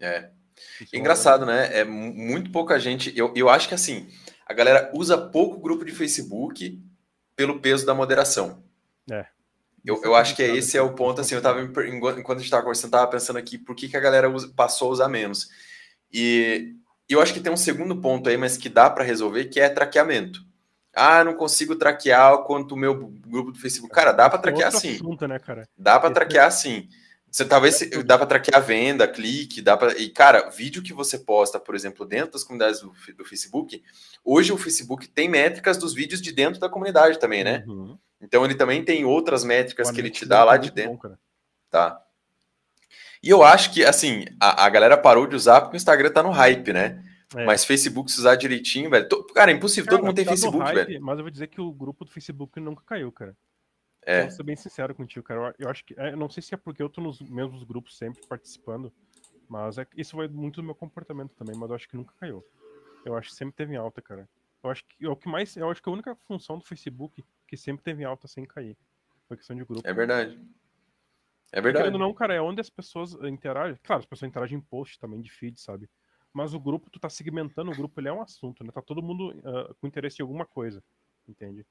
É. Engraçado, né? É muito pouca gente. Eu, eu acho que assim, a galera usa pouco grupo de Facebook pelo peso da moderação. É. Eu, eu acho que é esse é o ponto. Assim, eu tava, enquanto a gente estava conversando, tava pensando aqui por que, que a galera usa, passou a usar menos. E eu acho que tem um segundo ponto aí, mas que dá para resolver, que é traqueamento. Ah, não consigo traquear quanto o meu grupo do Facebook. Cara, dá para traquear sim. Assunto, né, cara? Dá para traquear sim. Você talvez dá para traquear a venda, clique, dá para e cara, vídeo que você posta, por exemplo, dentro das comunidades do, do, Facebook, hoje o Facebook tem métricas dos vídeos de dentro da comunidade também, né? Uhum. Então ele também tem outras métricas que ele te dá lá de dentro, bom, tá? E eu acho que assim a, a galera parou de usar porque o Instagram tá no hype, né? É. Mas Facebook, se usar direitinho, velho. To... Cara, é impossível. Cara, todo mundo tem tá Facebook, hype, velho. Mas eu vou dizer que o grupo do Facebook nunca caiu, cara. É. Vou ser bem sincero contigo, cara. Eu acho que. É, eu não sei se é porque eu tô nos mesmos grupos sempre participando, mas é, isso vai muito do meu comportamento também, mas eu acho que nunca caiu. Eu acho que sempre teve em alta, cara. Eu acho que é o que mais. Eu acho que a única função do Facebook que sempre teve em alta sem cair. Foi questão de grupo. É verdade. É verdade. Querendo não, cara, é onde as pessoas interagem. Claro, as pessoas interagem em post também de feed, sabe? Mas o grupo, tu tá segmentando o grupo, ele é um assunto, né? Tá todo mundo uh, com interesse em alguma coisa, entende?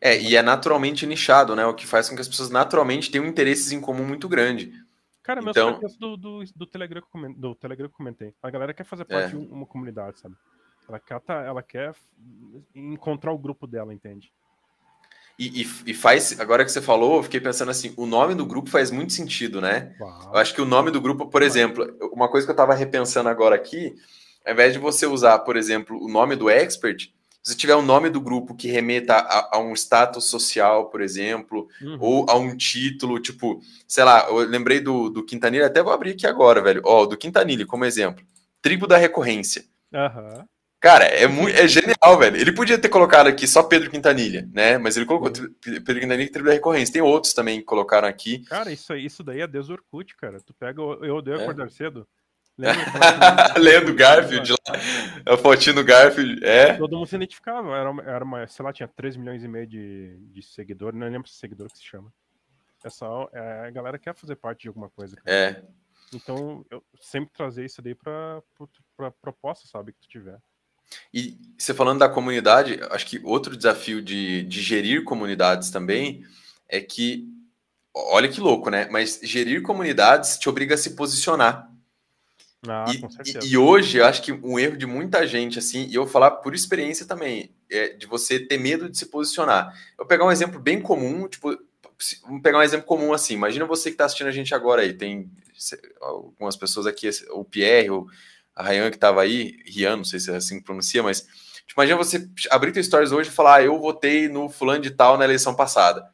É, e é naturalmente nichado, né? O que faz com que as pessoas naturalmente tenham interesses em comum muito grande. Cara, meus então... do, do, do, Telegram do Telegram que comentei. A galera quer fazer parte é. de uma comunidade, sabe? Ela quer, tá, ela quer encontrar o grupo dela, entende? E, e, e, faz, agora que você falou, eu fiquei pensando assim, o nome do grupo faz muito sentido, né? Uau. Eu acho que o nome do grupo, por exemplo, uma coisa que eu tava repensando agora aqui, ao invés de você usar, por exemplo, o nome do expert, se tiver o nome do grupo que remeta a, a um status social, por exemplo, uhum. ou a um título, tipo, sei lá, eu lembrei do, do Quintanilha, até vou abrir aqui agora, velho. Ó, do Quintanilha, como exemplo. Tribo da Recorrência. Uhum. Cara, é, muito, é genial, velho. Ele podia ter colocado aqui só Pedro Quintanilha, né? Mas ele colocou uhum. Pedro Quintanilha e Tribo da Recorrência. Tem outros também que colocaram aqui. Cara, isso, isso daí é Deus Orkut, cara. Tu pega, eu odeio é. acordar cedo. Lendo Garfield lá. A fotinho do Garfield. É. Todo mundo se identificava. Era, uma, era uma, sei lá, tinha 3 milhões e meio de, de seguidores. Não lembro se é seguidor que se chama. É só. É, a galera quer fazer parte de alguma coisa. Cara. É. Então, eu sempre trazer isso daí pra, pra proposta, sabe, que tu tiver. E você falando da comunidade, acho que outro desafio de, de gerir comunidades também é que, olha que louco, né? Mas gerir comunidades te obriga a se posicionar. Ah, e, e, hoje eu acho que um erro de muita gente, assim, e eu vou falar por experiência também, é de você ter medo de se posicionar. Eu vou pegar um exemplo bem comum, tipo, vamos pegar um exemplo comum assim. Imagina você que está assistindo a gente agora aí, tem algumas pessoas aqui, o Pierre, o a Ryan que estava aí, Rian, não sei se é assim que pronuncia, mas Tipo, imagina você abrir teu stories hoje e falar, ah, eu votei no fulano de tal na eleição passada,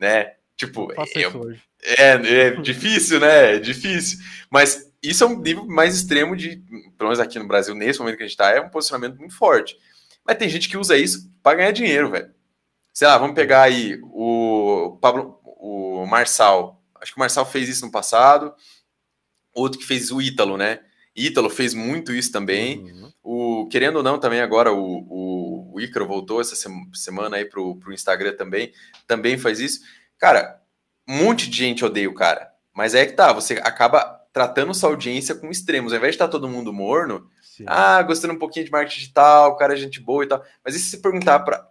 né? Tipo, eu, é, é difícil, né? É difícil. Mas isso é um nível mais extremo de, pelo menos aqui no Brasil, nesse momento que a gente tá, é um posicionamento muito forte. Mas tem gente que usa isso para ganhar dinheiro, velho. Sei lá, vamos pegar aí o Pablo, o Marçal. Acho que o Marçal fez isso no passado. Outro que fez o Ítalo, né? Ítalo fez muito isso também. Uhum. O, querendo ou não, também agora o, o, o Ícaro voltou essa semana aí pro, pro Instagram também. Também faz isso. Cara, um monte de gente odeia o cara. Mas é que tá, você acaba tratando sua audiência com extremos. Ao invés de estar tá todo mundo morno, Sim. ah, gostando um pouquinho de marketing digital, o cara é gente boa e tal. Mas e se você perguntar para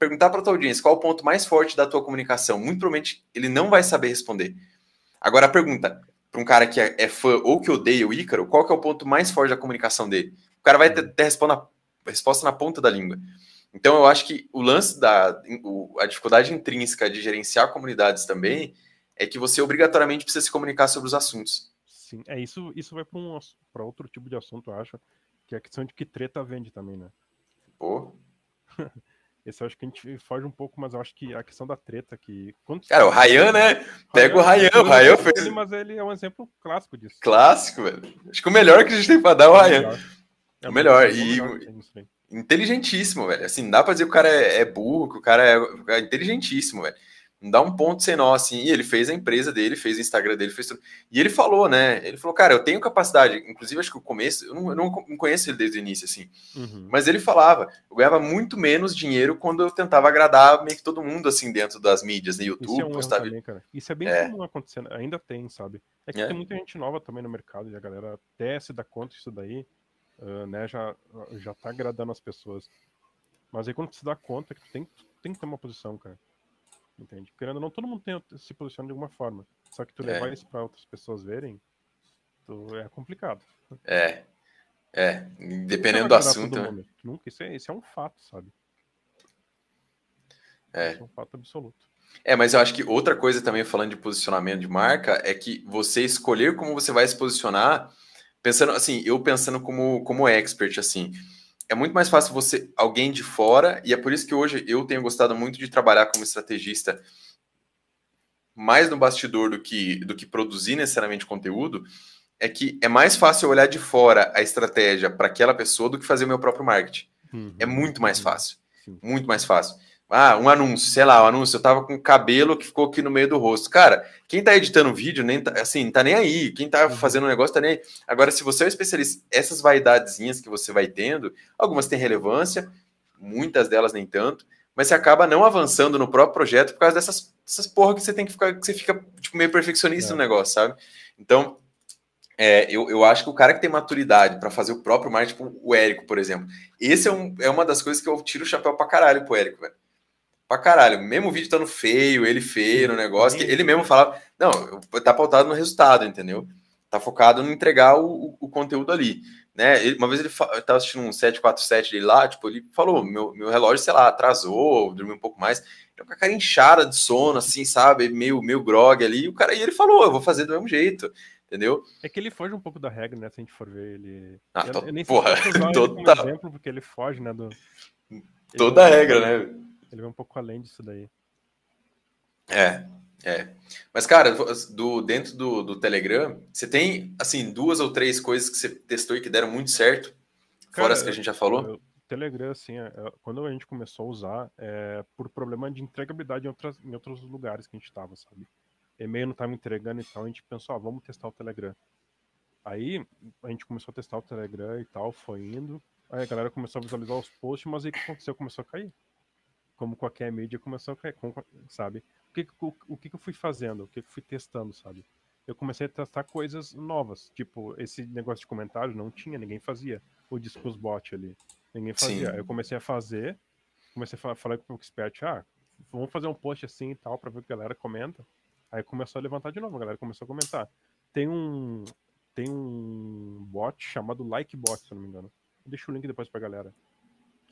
perguntar para tua audiência qual o ponto mais forte da tua comunicação, muito provavelmente ele não vai saber responder. Agora a pergunta para um cara que é, é, fã ou que odeia o Ícaro, qual que é o ponto mais forte da comunicação dele? O cara vai ter, ter resposta, na, resposta na ponta da língua. Então eu acho que o lance da o, a dificuldade intrínseca de gerenciar comunidades também é que você obrigatoriamente precisa se comunicar sobre os assuntos. Sim, é isso. Isso vai para um, outro tipo de assunto, eu acho, que é a questão de que treta vende também, né? Pô. Esse eu acho que a gente foge um pouco, mas eu acho que a questão da treta que. Cara, o Ryan, né? Pega o Ryan, o Ryan fez. Ele, mas ele é um exemplo clássico disso. Clássico, velho. Acho que o melhor que a gente tem pra dar é o Ryan. É o melhor. E inteligentíssimo, velho. Assim, dá pra dizer que o cara é, é burro, que o cara é, é inteligentíssimo, velho. Não dá um ponto sem nó, assim. E ele fez a empresa dele, fez o Instagram dele, fez tudo. E ele falou, né? Ele falou, cara, eu tenho capacidade. Inclusive, acho que o começo, eu não, eu não conheço ele desde o início, assim. Uhum. Mas ele falava, eu ganhava muito menos dinheiro quando eu tentava agradar meio que todo mundo, assim, dentro das mídias, no né? YouTube, Isso é um postava. Também, cara. Isso é bem é. comum acontecendo. Ainda tem, sabe? É que é. tem muita gente nova também no mercado e a galera até se dá conta disso daí, uh, né? Já, já tá agradando as pessoas. Mas aí quando você dá conta que tu tem, tem que ter uma posição, cara. Entende? Querendo ou não, todo mundo tem, se posiciona de alguma forma. Só que tu é. levar isso para outras pessoas verem, tu, é complicado. É. É. Dependendo do assunto. Né? Nunca, isso é, isso é um fato, sabe? É. Isso é um fato absoluto. É, mas eu acho que outra coisa também, falando de posicionamento de marca, é que você escolher como você vai se posicionar, pensando assim, eu pensando como, como expert, assim é muito mais fácil você, alguém de fora, e é por isso que hoje eu tenho gostado muito de trabalhar como estrategista mais no bastidor do que, do que produzir necessariamente conteúdo, é que é mais fácil olhar de fora a estratégia para aquela pessoa do que fazer o meu próprio marketing. Uhum. É muito mais fácil. Sim. Muito mais fácil. Ah, um anúncio, sei lá, um anúncio, eu tava com cabelo que ficou aqui no meio do rosto. Cara, quem tá editando o vídeo, nem tá, assim, tá nem aí. Quem tá uhum. fazendo o um negócio tá nem aí. Agora, se você é um especialista, essas vaidadezinhas que você vai tendo, algumas têm relevância, muitas delas nem tanto, mas você acaba não avançando no próprio projeto por causa dessas, dessas porra que você tem que ficar, que você fica tipo, meio perfeccionista é. no negócio, sabe? Então, é, eu, eu acho que o cara que tem maturidade para fazer o próprio marketing, tipo o Érico, por exemplo, esse é, um, é uma das coisas que eu tiro o chapéu pra caralho pro Érico, velho pra caralho. Mesmo o vídeo estando feio, ele feio no negócio, que ele mesmo falava, não, tá pautado no resultado, entendeu? Tá focado em entregar o, o conteúdo ali. Né? Ele, uma vez ele estava assistindo um 747 dele lá, tipo, ele falou: meu, meu relógio, sei lá, atrasou, dormiu um pouco mais. Ele com a cara inchada de sono, assim, sabe? Meio, meio grog ali. E o cara, e ele falou: eu vou fazer do mesmo jeito entendeu? É que ele foge um pouco da regra, né? Se a gente for ver ele. Ah, eu, eu nem porra, total. exemplo, porque ele foge, né? Do... Toda a regra, né? Ele vai um pouco além disso daí. É, é. Mas, cara, do, dentro do, do Telegram, você tem, assim, duas ou três coisas que você testou e que deram muito certo, cara, fora as que a gente já falou? O Telegram, assim, é, é, quando a gente começou a usar, é por problema de entregabilidade em, outras, em outros lugares que a gente estava, sabe? E-mail não estava entregando e tal, a gente pensou, ah, vamos testar o Telegram. Aí a gente começou a testar o Telegram e tal, foi indo. Aí a galera começou a visualizar os posts, mas aí o que aconteceu? Começou a cair como qualquer mídia, começou a cair, sabe? O que, o, o que eu fui fazendo? O que eu fui testando, sabe? Eu comecei a testar coisas novas, tipo, esse negócio de comentário não tinha, ninguém fazia. O discos bot ali, ninguém fazia. Sim. Eu comecei a fazer, comecei a falar, com o expert, ah, vamos fazer um post assim e tal, pra ver o que a galera comenta. Aí começou a levantar de novo, a galera começou a comentar. Tem um, tem um bot chamado Likebot, se não me engano. Deixa o link depois pra galera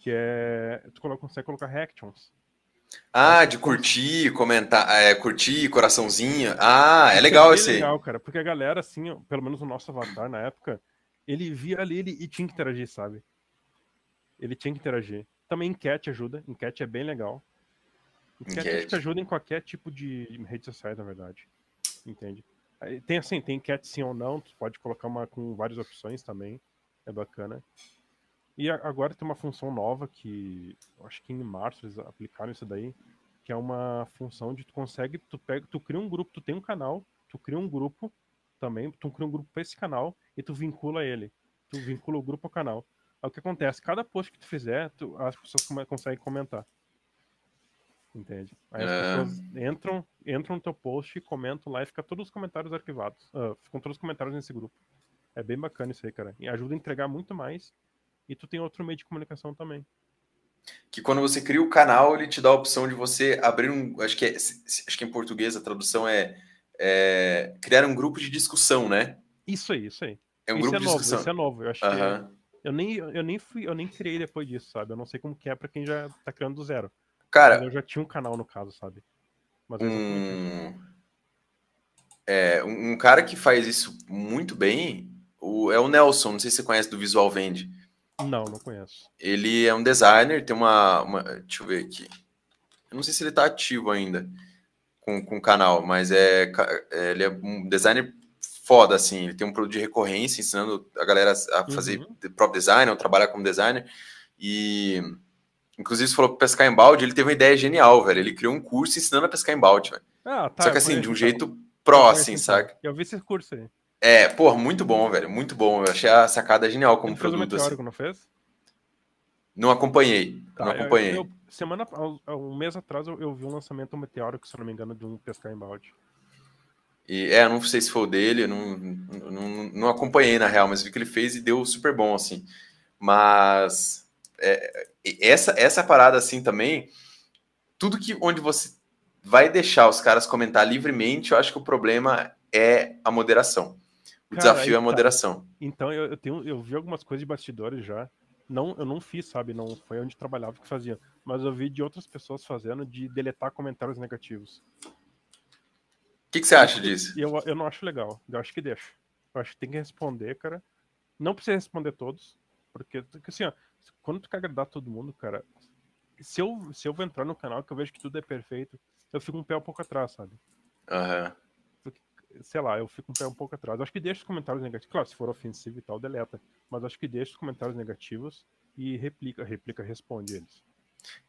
que é. Tu consegue colocar reactions. Ah, de curtir, comentar, é, curtir, coraçãozinho. Ah, é legal esse. É legal, cara, porque a galera, assim, pelo menos o nosso avatar na época, ele via ali ele, e tinha que interagir, sabe? Ele tinha que interagir. Também enquete ajuda. Enquete é bem legal. Enquete, enquete. ajuda em qualquer tipo de rede social, na verdade. Entende? Tem assim, tem enquete sim ou não, tu pode colocar uma com várias opções também. É bacana. E agora tem uma função nova que acho que em março eles aplicaram isso daí, que é uma função de tu consegue, tu pega, tu cria um grupo, tu tem um canal, tu cria um grupo também, tu cria um grupo para esse canal e tu vincula ele. Tu vincula o grupo ao canal. Aí o que acontece? Cada post que tu fizer, tu, as pessoas conseguem comentar. Entende? Aí as é... pessoas entram, entram no teu post, comentam lá e fica todos os comentários arquivados. Uh, ficam todos os comentários nesse grupo. É bem bacana isso aí, cara. E ajuda a entregar muito mais. E tu tem outro meio de comunicação também. Que quando você cria o canal, ele te dá a opção de você abrir um. Acho que, é, acho que em português a tradução é, é criar um grupo de discussão, né? Isso aí, isso aí. É um isso grupo é de novo, discussão. Isso é novo. Eu acho que é, eu nem, eu nem fui, eu nem criei depois disso, sabe? Eu não sei como que é para quem já tá criando do zero. Cara, Mas eu já tinha um canal no caso, sabe? Mas um... É, um cara que faz isso muito bem o, é o Nelson, não sei se você conhece do Visual Vende. Não, não conheço. Ele é um designer, tem uma, uma Deixa eu ver aqui. Eu não sei se ele está ativo ainda com, com o canal, mas é, é, ele é um designer foda, assim. Ele tem um produto de recorrência, ensinando a galera a fazer uhum. próprio design, ou trabalhar como designer. E Inclusive, você falou que pescar em balde, ele teve uma ideia genial, velho. Ele criou um curso ensinando a pescar em balde, velho. Ah, tá, Só que assim, de um jeito pró, assim, então. sabe? Eu vi esse curso aí. É, porra, muito bom, velho. Muito bom. Eu achei a sacada genial como ele produto. Fez o meteórico, assim. não fez? Não acompanhei. Tá, não acompanhei. Eu, eu, semana, um mês atrás, eu, eu, vi um lançamento meteórico, se não me engano, de um pescar em balde. E, é, não sei se foi o dele, não, não, não acompanhei na real, mas vi que ele fez e deu super bom, assim. Mas é, essa, essa parada assim também, tudo que onde você vai deixar os caras comentar livremente, eu acho que o problema é a moderação. O Cara, desafio é a tá. moderação. Tá. Então eu, eu, tenho, eu vi algumas coisas de bastidores já. Não, eu não fiz, sabe? Não foi onde trabalhava que fazia. Mas eu vi de outras pessoas fazendo de deletar comentários negativos. O que, que, você acha disso? Eu, eu não acho legal. Eu acho que deixa. Eu acho que tem que responder, cara. Não precisa responder todos. Porque, porque assim, ó, quando tu quer agradar todo mundo, cara, se eu, se eu vou entrar no canal que eu vejo que tudo é perfeito, eu fico um pé um pouco atrás, sabe? Aham. Uhum. Sei lá, eu fico um pé um pouco atrás. Acho que deixa os comentários negativos. Claro, se for ofensivo e tal, deleta. Mas acho que deixa os comentários negativos e replica, replica, responde eles.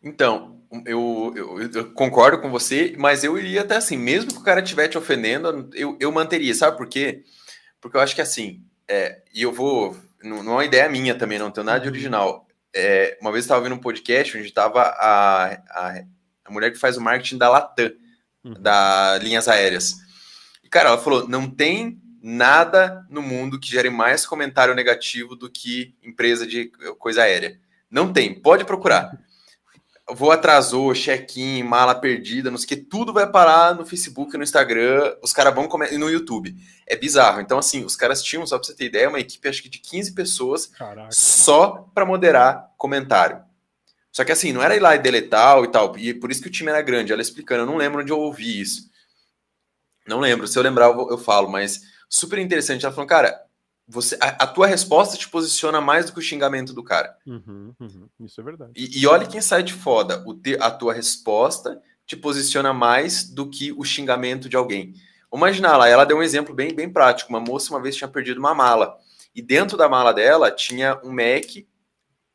Então, eu, eu, eu, concordo com você, mas eu iria até assim, mesmo que o cara estiver te ofendendo, eu, eu manteria, sabe por quê? Porque eu acho que assim, é, e eu vou, não, não é uma ideia minha também, não tenho nada de uhum. original é, uma vez eu estava vendo um podcast onde estava a, a, a, mulher que faz o marketing da Latam, uhum. da linhas aéreas. E, cara, ela falou: não tem nada no mundo que gere mais comentário negativo do que empresa de coisa aérea. Não tem, pode procurar voo atrasou, check-in, mala perdida, não sei o que, tudo vai parar no Facebook, no Instagram, os caras vão comer e no YouTube. É bizarro. Então, assim, os caras tinham, só pra você ter ideia, uma equipe acho que de 15 pessoas Caraca. só para moderar comentário. Só que assim, não era ir lá e deletar e tal. E por isso que o time era grande. Ela explicando, eu não lembro onde eu ouvi isso. Não lembro. Se eu lembrar, eu, eu falo, mas super interessante. Ela falou, cara, você, a, a, tua resposta te posiciona mais do que o xingamento do cara. Uhum, uhum, isso é verdade. E, e olha que insight foda. O te, a tua resposta te posiciona mais do que o xingamento de alguém. Imagina lá, ela deu um exemplo bem, bem prático. Uma moça uma vez tinha perdido uma mala. E dentro da mala dela tinha um Mac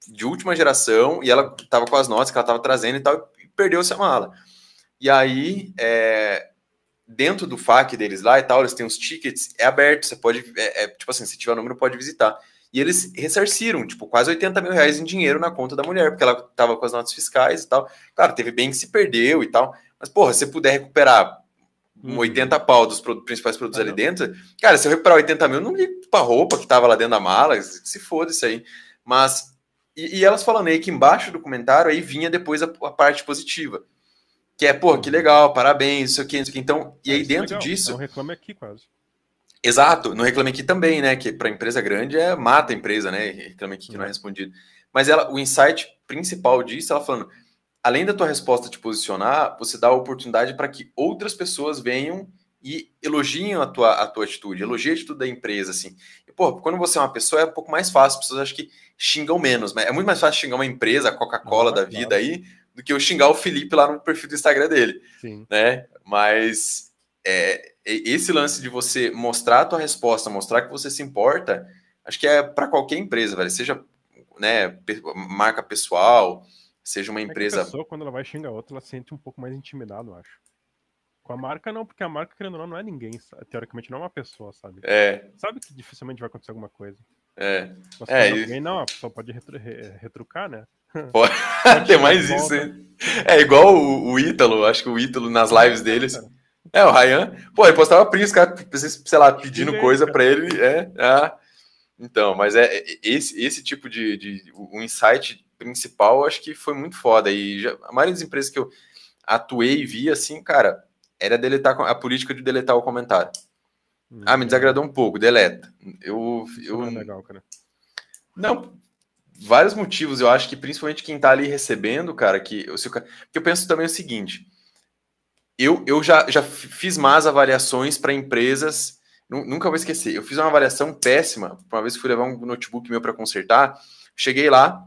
de última geração e ela estava com as notas que ela estava trazendo e tal, e perdeu essa mala. E aí, é, dentro do FAQ deles lá e tal, eles têm os tickets, é aberto, você pode, é, é, tipo assim, se tiver número, pode visitar. E eles ressarciram, tipo, quase 80 mil reais em dinheiro na conta da mulher, porque ela tava com as notas fiscais e tal. Claro, teve bem que se perdeu e tal, mas, porra, se puder recuperar uhum. 80 pau dos principais produtos ah, ali dentro, cara, se eu recuperar 80 mil, não ligo pra roupa que tava lá dentro da mala, se foda isso aí. Mas, e, e elas falando aí que embaixo do comentário aí vinha depois a, a parte positiva que é, pô, que legal, parabéns, isso aqui, isso aqui. Então, e aí é dentro legal. disso. Não reclame aqui quase. Exato, não reclame aqui também, né? Que para empresa grande é mata a empresa, né? Reclame aqui que não é respondido. Mas ela, o insight principal disso, ela falando, além da tua resposta te posicionar, você dá a oportunidade para que outras pessoas venham e elogiem a tua, a tua atitude, elogiem a atitude da empresa, assim. Pô, quando você é uma pessoa é um pouco mais fácil, as pessoas acham que xingam menos, mas é muito mais fácil xingar uma empresa, a Coca-Cola da vida aí, do que eu xingar o Felipe lá no perfil do Instagram dele. Sim. Né? Mas é, esse lance de você mostrar a tua resposta, mostrar que você se importa, acho que é para qualquer empresa, velho. Seja né, marca pessoal, seja uma empresa. É a pessoa, quando ela vai xingar outra, ela se sente um pouco mais intimidada, eu acho. Com a marca, não, porque a marca, querendo ou não, não é ninguém. Teoricamente, não é uma pessoa, sabe? É. Sabe que dificilmente vai acontecer alguma coisa. É. Mas é alguém, não, a pessoa pode retru retrucar, né? Pode. Tem mais isso? É igual o, o Ítalo, acho que o Ítalo nas lives deles. É, o Ryan. Pô, ele postava print, cara, sei lá, pedindo coisa para ele. É, é. Então, mas é, é esse, esse tipo de, de. O insight principal, acho que foi muito foda. E já, a maioria das empresas que eu atuei e vi, assim, cara, era deletar a política de deletar o comentário. Hum, ah, me desagradou um pouco, deleta. Eu. eu... Não é legal, cara. Não, vários motivos. Eu acho que principalmente quem tá ali recebendo, cara, que. Eu, que eu penso também o seguinte. Eu, eu já, já fiz más avaliações para empresas. Nunca vou esquecer. Eu fiz uma avaliação péssima. Uma vez fui levar um notebook meu para consertar. Cheguei lá,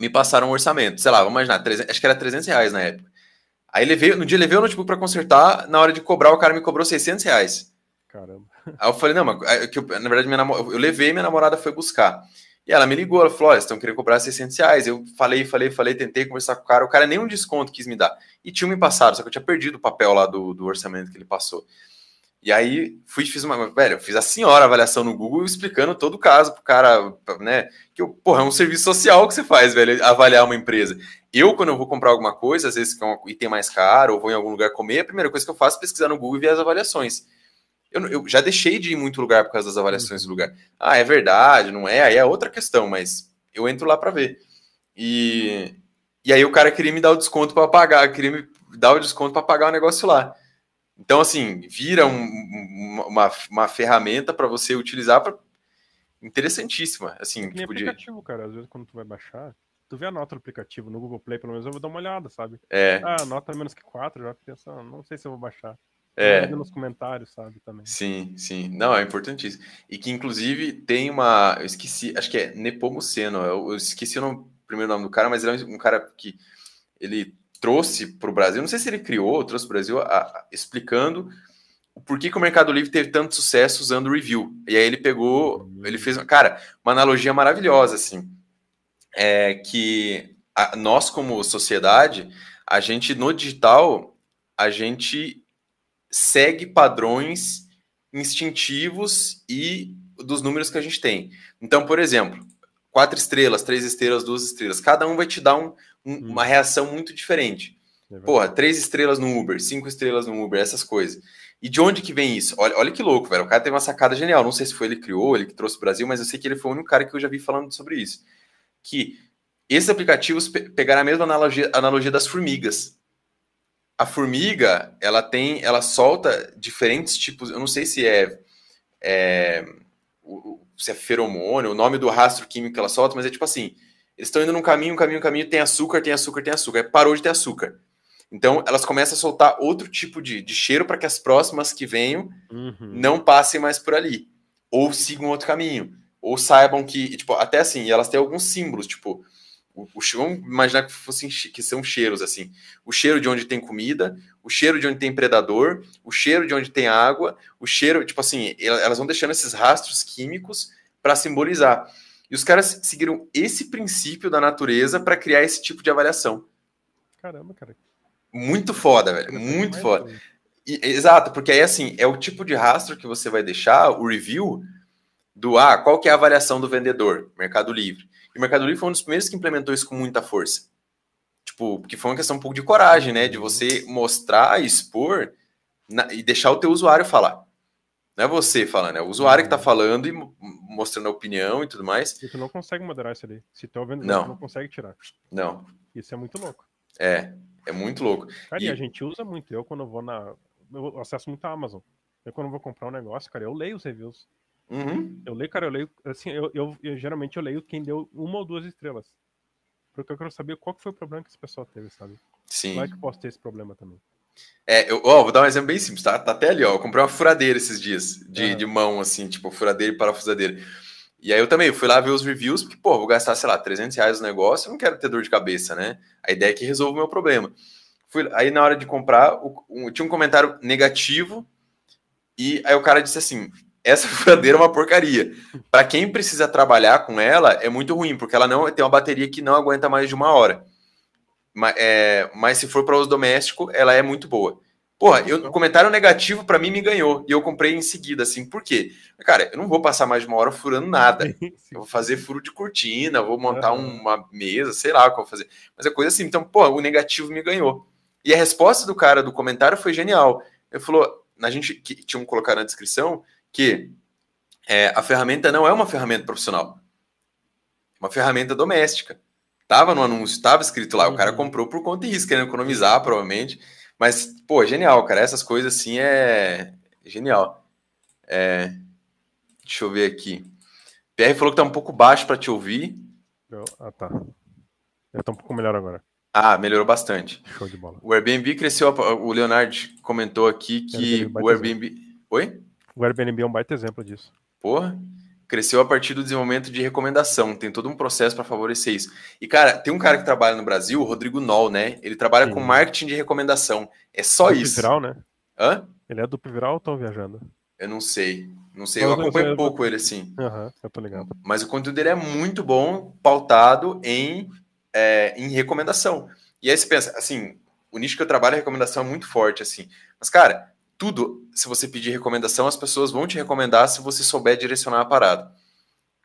me passaram um orçamento. Sei lá, vamos imaginar, 300, acho que era 300 reais na época. Aí levei, no dia levei o notebook para consertar, na hora de cobrar, o cara me cobrou 600 reais. Caramba. Aí eu falei, não, mas é que eu, na verdade minha namor... eu levei, minha namorada foi buscar. E ela me ligou, ela falou, estão querendo cobrar 600 reais. Eu falei, falei, falei, tentei conversar com o cara, o cara nem um desconto quis me dar. E tinha me passado, só que eu tinha perdido o papel lá do, do orçamento que ele passou. E aí fui fiz uma, velho, eu fiz a senhora avaliação no Google explicando todo o caso pro cara, né, que porra, é um serviço social que você faz, velho, avaliar uma empresa. Eu, quando eu vou comprar alguma coisa, às vezes que é um item mais caro, ou vou em algum lugar comer, a primeira coisa que eu faço é pesquisar no Google e ver as avaliações. Eu, eu já deixei de ir muito lugar por causa das avaliações do lugar. Ah, é verdade, não é? Aí é outra questão, mas eu entro lá para ver. E, e aí o cara queria me dar o desconto para pagar, queria me dar o desconto para pagar o negócio lá. Então, assim, vira um, uma, uma ferramenta para você utilizar para interessantíssima, assim, tipo aplicativo, de... cara, às vezes quando tu vai baixar, tu vê a nota do aplicativo no Google Play, pelo menos eu vou dar uma olhada, sabe? É. Ah, nota menos que 4, já pensa, não sei se eu vou baixar. É. nos comentários, sabe, também. Sim, sim. Não, é importantíssimo. E que, inclusive, tem uma... Eu esqueci, acho que é Nepomuceno, eu, eu esqueci o nome, primeiro nome do cara, mas ele é um cara que ele trouxe para o Brasil, não sei se ele criou, trouxe para o Brasil, a, a, explicando o porquê que o Mercado Livre teve tanto sucesso usando review. E aí ele pegou, ele fez, cara, uma analogia maravilhosa, assim, é que a, nós como sociedade, a gente no digital, a gente segue padrões instintivos e dos números que a gente tem. Então, por exemplo, quatro estrelas, três estrelas, duas estrelas, cada um vai te dar um, um, hum. uma reação muito diferente. É Porra, três estrelas no Uber, cinco estrelas no Uber, essas coisas. E de onde que vem isso? Olha, olha que louco, velho. O cara teve uma sacada genial. Não sei se foi ele que criou, ele que trouxe o Brasil, mas eu sei que ele foi o único cara que eu já vi falando sobre isso. Que esses aplicativos pe pegaram a mesma analogia, analogia das formigas a formiga, ela tem, ela solta diferentes tipos, eu não sei se é, é se é feromônio, o nome do rastro químico que ela solta, mas é tipo assim, eles estão indo num caminho, um caminho, um caminho, tem açúcar, tem açúcar, tem açúcar, parou de ter açúcar. Então, elas começam a soltar outro tipo de, de cheiro para que as próximas que venham uhum. não passem mais por ali. Ou sigam outro caminho. Ou saibam que, tipo, até assim, elas têm alguns símbolos, tipo, o, o, vamos imaginar que fossem que são cheiros assim. O cheiro de onde tem comida, o cheiro de onde tem predador, o cheiro de onde tem água, o cheiro, tipo assim, elas vão deixando esses rastros químicos para simbolizar. E os caras seguiram esse princípio da natureza para criar esse tipo de avaliação. Caramba, cara. Muito foda, velho. Muito foda. E, exato, porque aí assim, é o tipo de rastro que você vai deixar, o review do ah, qual que é a avaliação do vendedor, Mercado Livre. E o Mercado Livre foi um dos primeiros que implementou isso com muita força. Tipo, porque foi uma questão um pouco de coragem, né? De você mostrar, expor na, e deixar o teu usuário falar. Não é você falando, é o usuário que tá uhum. falando e mostrando a opinião e tudo mais. E tu não consegue moderar isso ali. Se tu vendo, não. tu não consegue tirar. Não. Isso é muito louco. É, é muito louco. Cara, e, e a gente usa muito. Eu, quando eu vou na. Eu acesso muito a Amazon. Eu, quando eu vou comprar um negócio, cara, eu leio os reviews. Uhum. Eu leio, cara, eu leio, assim, eu, eu, eu, geralmente eu leio quem deu uma ou duas estrelas. Porque eu quero saber qual que foi o problema que esse pessoal teve, sabe? Sim. Como é que eu posso ter esse problema também? É, eu ó, vou dar um exemplo bem simples, tá? Tá até ali, ó. Eu comprei uma furadeira esses dias, de, uhum. de mão, assim, tipo, furadeira e parafusadeira. E aí eu também fui lá ver os reviews, porque, pô, vou gastar, sei lá, 300 reais no negócio, eu não quero ter dor de cabeça, né? A ideia é que resolva o meu problema. Fui, aí na hora de comprar, o, um, tinha um comentário negativo, e aí o cara disse assim: essa furadeira é uma porcaria. Para quem precisa trabalhar com ela, é muito ruim, porque ela não tem uma bateria que não aguenta mais de uma hora. Mas, é, mas se for para uso doméstico, ela é muito boa. Porra, eu, o comentário negativo para mim me ganhou. E eu comprei em seguida, assim. Por quê? Cara, eu não vou passar mais de uma hora furando nada. Eu vou fazer furo de cortina, vou montar uma mesa, sei lá o que eu vou fazer. Mas é coisa assim. Então, pô, o negativo me ganhou. E a resposta do cara do comentário foi genial. Ele falou: a gente que tinha colocado na descrição que é, a ferramenta não é uma ferramenta profissional. É uma ferramenta doméstica. Tava no anúncio, tava escrito lá, o cara uhum. comprou por conta e risco, querendo economizar, provavelmente. Mas, pô, genial, cara. Essas coisas assim é genial. É... Deixa eu ver aqui. PR falou que tá um pouco baixo para te ouvir. Eu... Ah, tá. Eu tô um pouco melhor agora. Ah, melhorou bastante. Show de bola. O Airbnb cresceu. O Leonardo comentou aqui que o Airbnb. Oi? O Airbnb é um baita exemplo disso. Porra cresceu a partir do desenvolvimento de recomendação. Tem todo um processo para favorecer isso. E, cara, tem um cara que trabalha no Brasil, o Rodrigo Noll, né? Ele trabalha Sim. com marketing de recomendação. É só isso. Viral, né? Hã? Ele é do Viral ou estão viajando? Eu não sei. Não sei, eu acompanho eu... pouco ele, assim. Aham, uhum, eu tô ligado. Mas o conteúdo dele é muito bom, pautado em, é, em recomendação. E aí você pensa, assim, o nicho que eu trabalho, a recomendação é muito forte, assim. Mas, cara, tudo, se você pedir recomendação, as pessoas vão te recomendar se você souber direcionar a parada.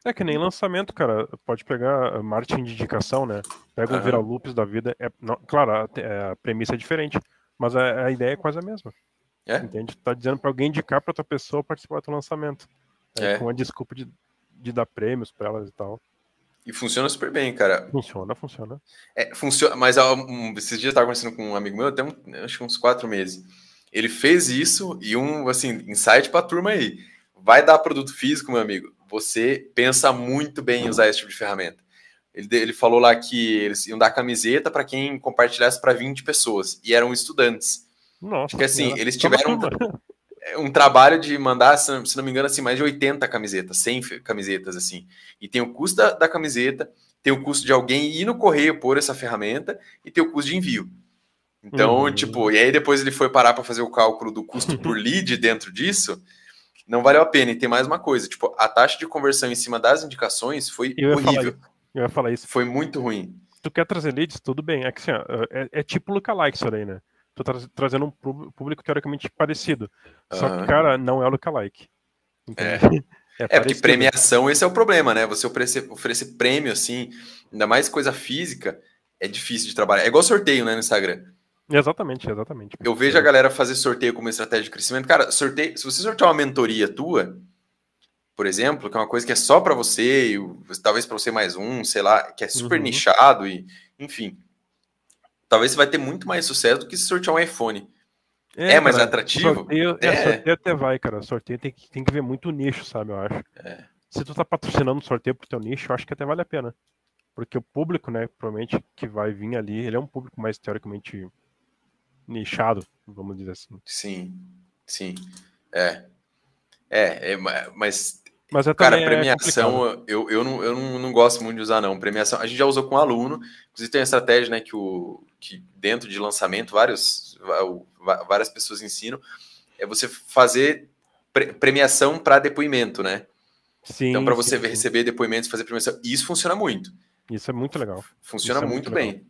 É que nem lançamento, cara. Pode pegar marketing de indicação, né? Pega um uhum. viral loops da vida. É, não, claro, a, a, premissa é diferente, mas a, a, ideia é quase a mesma. É? Entende? Tu tá dizendo para alguém indicar para tua pessoa participar do teu lançamento. É. Com a desculpa de, de dar prêmios para elas e tal. E funciona super bem, cara. Funciona, funciona. É, funciona, mas um, esses dias eu estava conversando com um amigo meu, até um, acho que uns quatro meses. Ele fez isso e um, assim, insight pra turma aí. Vai dar produto físico, meu amigo. Você pensa muito bem em usar esse tipo de ferramenta. Ele, ele falou lá que eles iam dar camiseta para quem compartilhasse para 20 pessoas. E eram estudantes. Nossa. Acho que assim, eles tiveram um, um, trabalho de mandar, se não, se não, me engano, assim, mais de 80 camisetas, 100 camisetas, assim. E tem o custo da, da camiseta, tem o custo de alguém ir no correio por essa ferramenta e tem o custo de envio. Então, uhum. tipo, e aí depois ele foi parar para fazer o cálculo do custo por lead dentro disso, não valeu a pena. E tem mais uma coisa, tipo, a taxa de conversão em cima das indicações foi eu horrível. Eu ia falar isso. Foi muito ruim. Tu quer trazer leads, tudo bem. É que assim, ó, é, é tipo lookalike isso aí, né? Tu tá trazendo um público teoricamente parecido. Só uhum. que, cara, não é lookalike. É. É, é porque premiação, esse é o problema, né? Você oferecer, oferecer prêmio, assim, ainda mais coisa física, é difícil de trabalhar. É igual sorteio, né, no Instagram. Exatamente, exatamente. Eu vejo a galera fazer sorteio como estratégia de crescimento. Cara, sorteio, se você sortear uma mentoria tua, por exemplo, que é uma coisa que é só para você, e, talvez para você mais um, sei lá, que é super uhum. nichado e, enfim, talvez você vai ter muito mais sucesso do que se sortear um iPhone. É, é mais cara, atrativo? Sorteio, é. é. sorteio até vai, cara. Sorteio tem que, tem que ver muito nicho, sabe, eu acho. É. Se tu tá patrocinando sorteio pro teu nicho, eu acho que até vale a pena. Porque o público, né, provavelmente que vai vir ali, ele é um público mais teoricamente nichado, vamos dizer assim. Sim, sim. É. É, é mas. Mas é cara, premiação, é eu, eu, não, eu não, não gosto muito de usar, não. Premiação, a gente já usou com aluno, inclusive tem a estratégia, né, que, o, que dentro de lançamento, vários, várias pessoas ensinam, é você fazer premiação para depoimento, né? Sim, então, para você sim, receber depoimentos, fazer premiação, isso funciona muito. Isso é muito legal. Funciona muito, muito bem.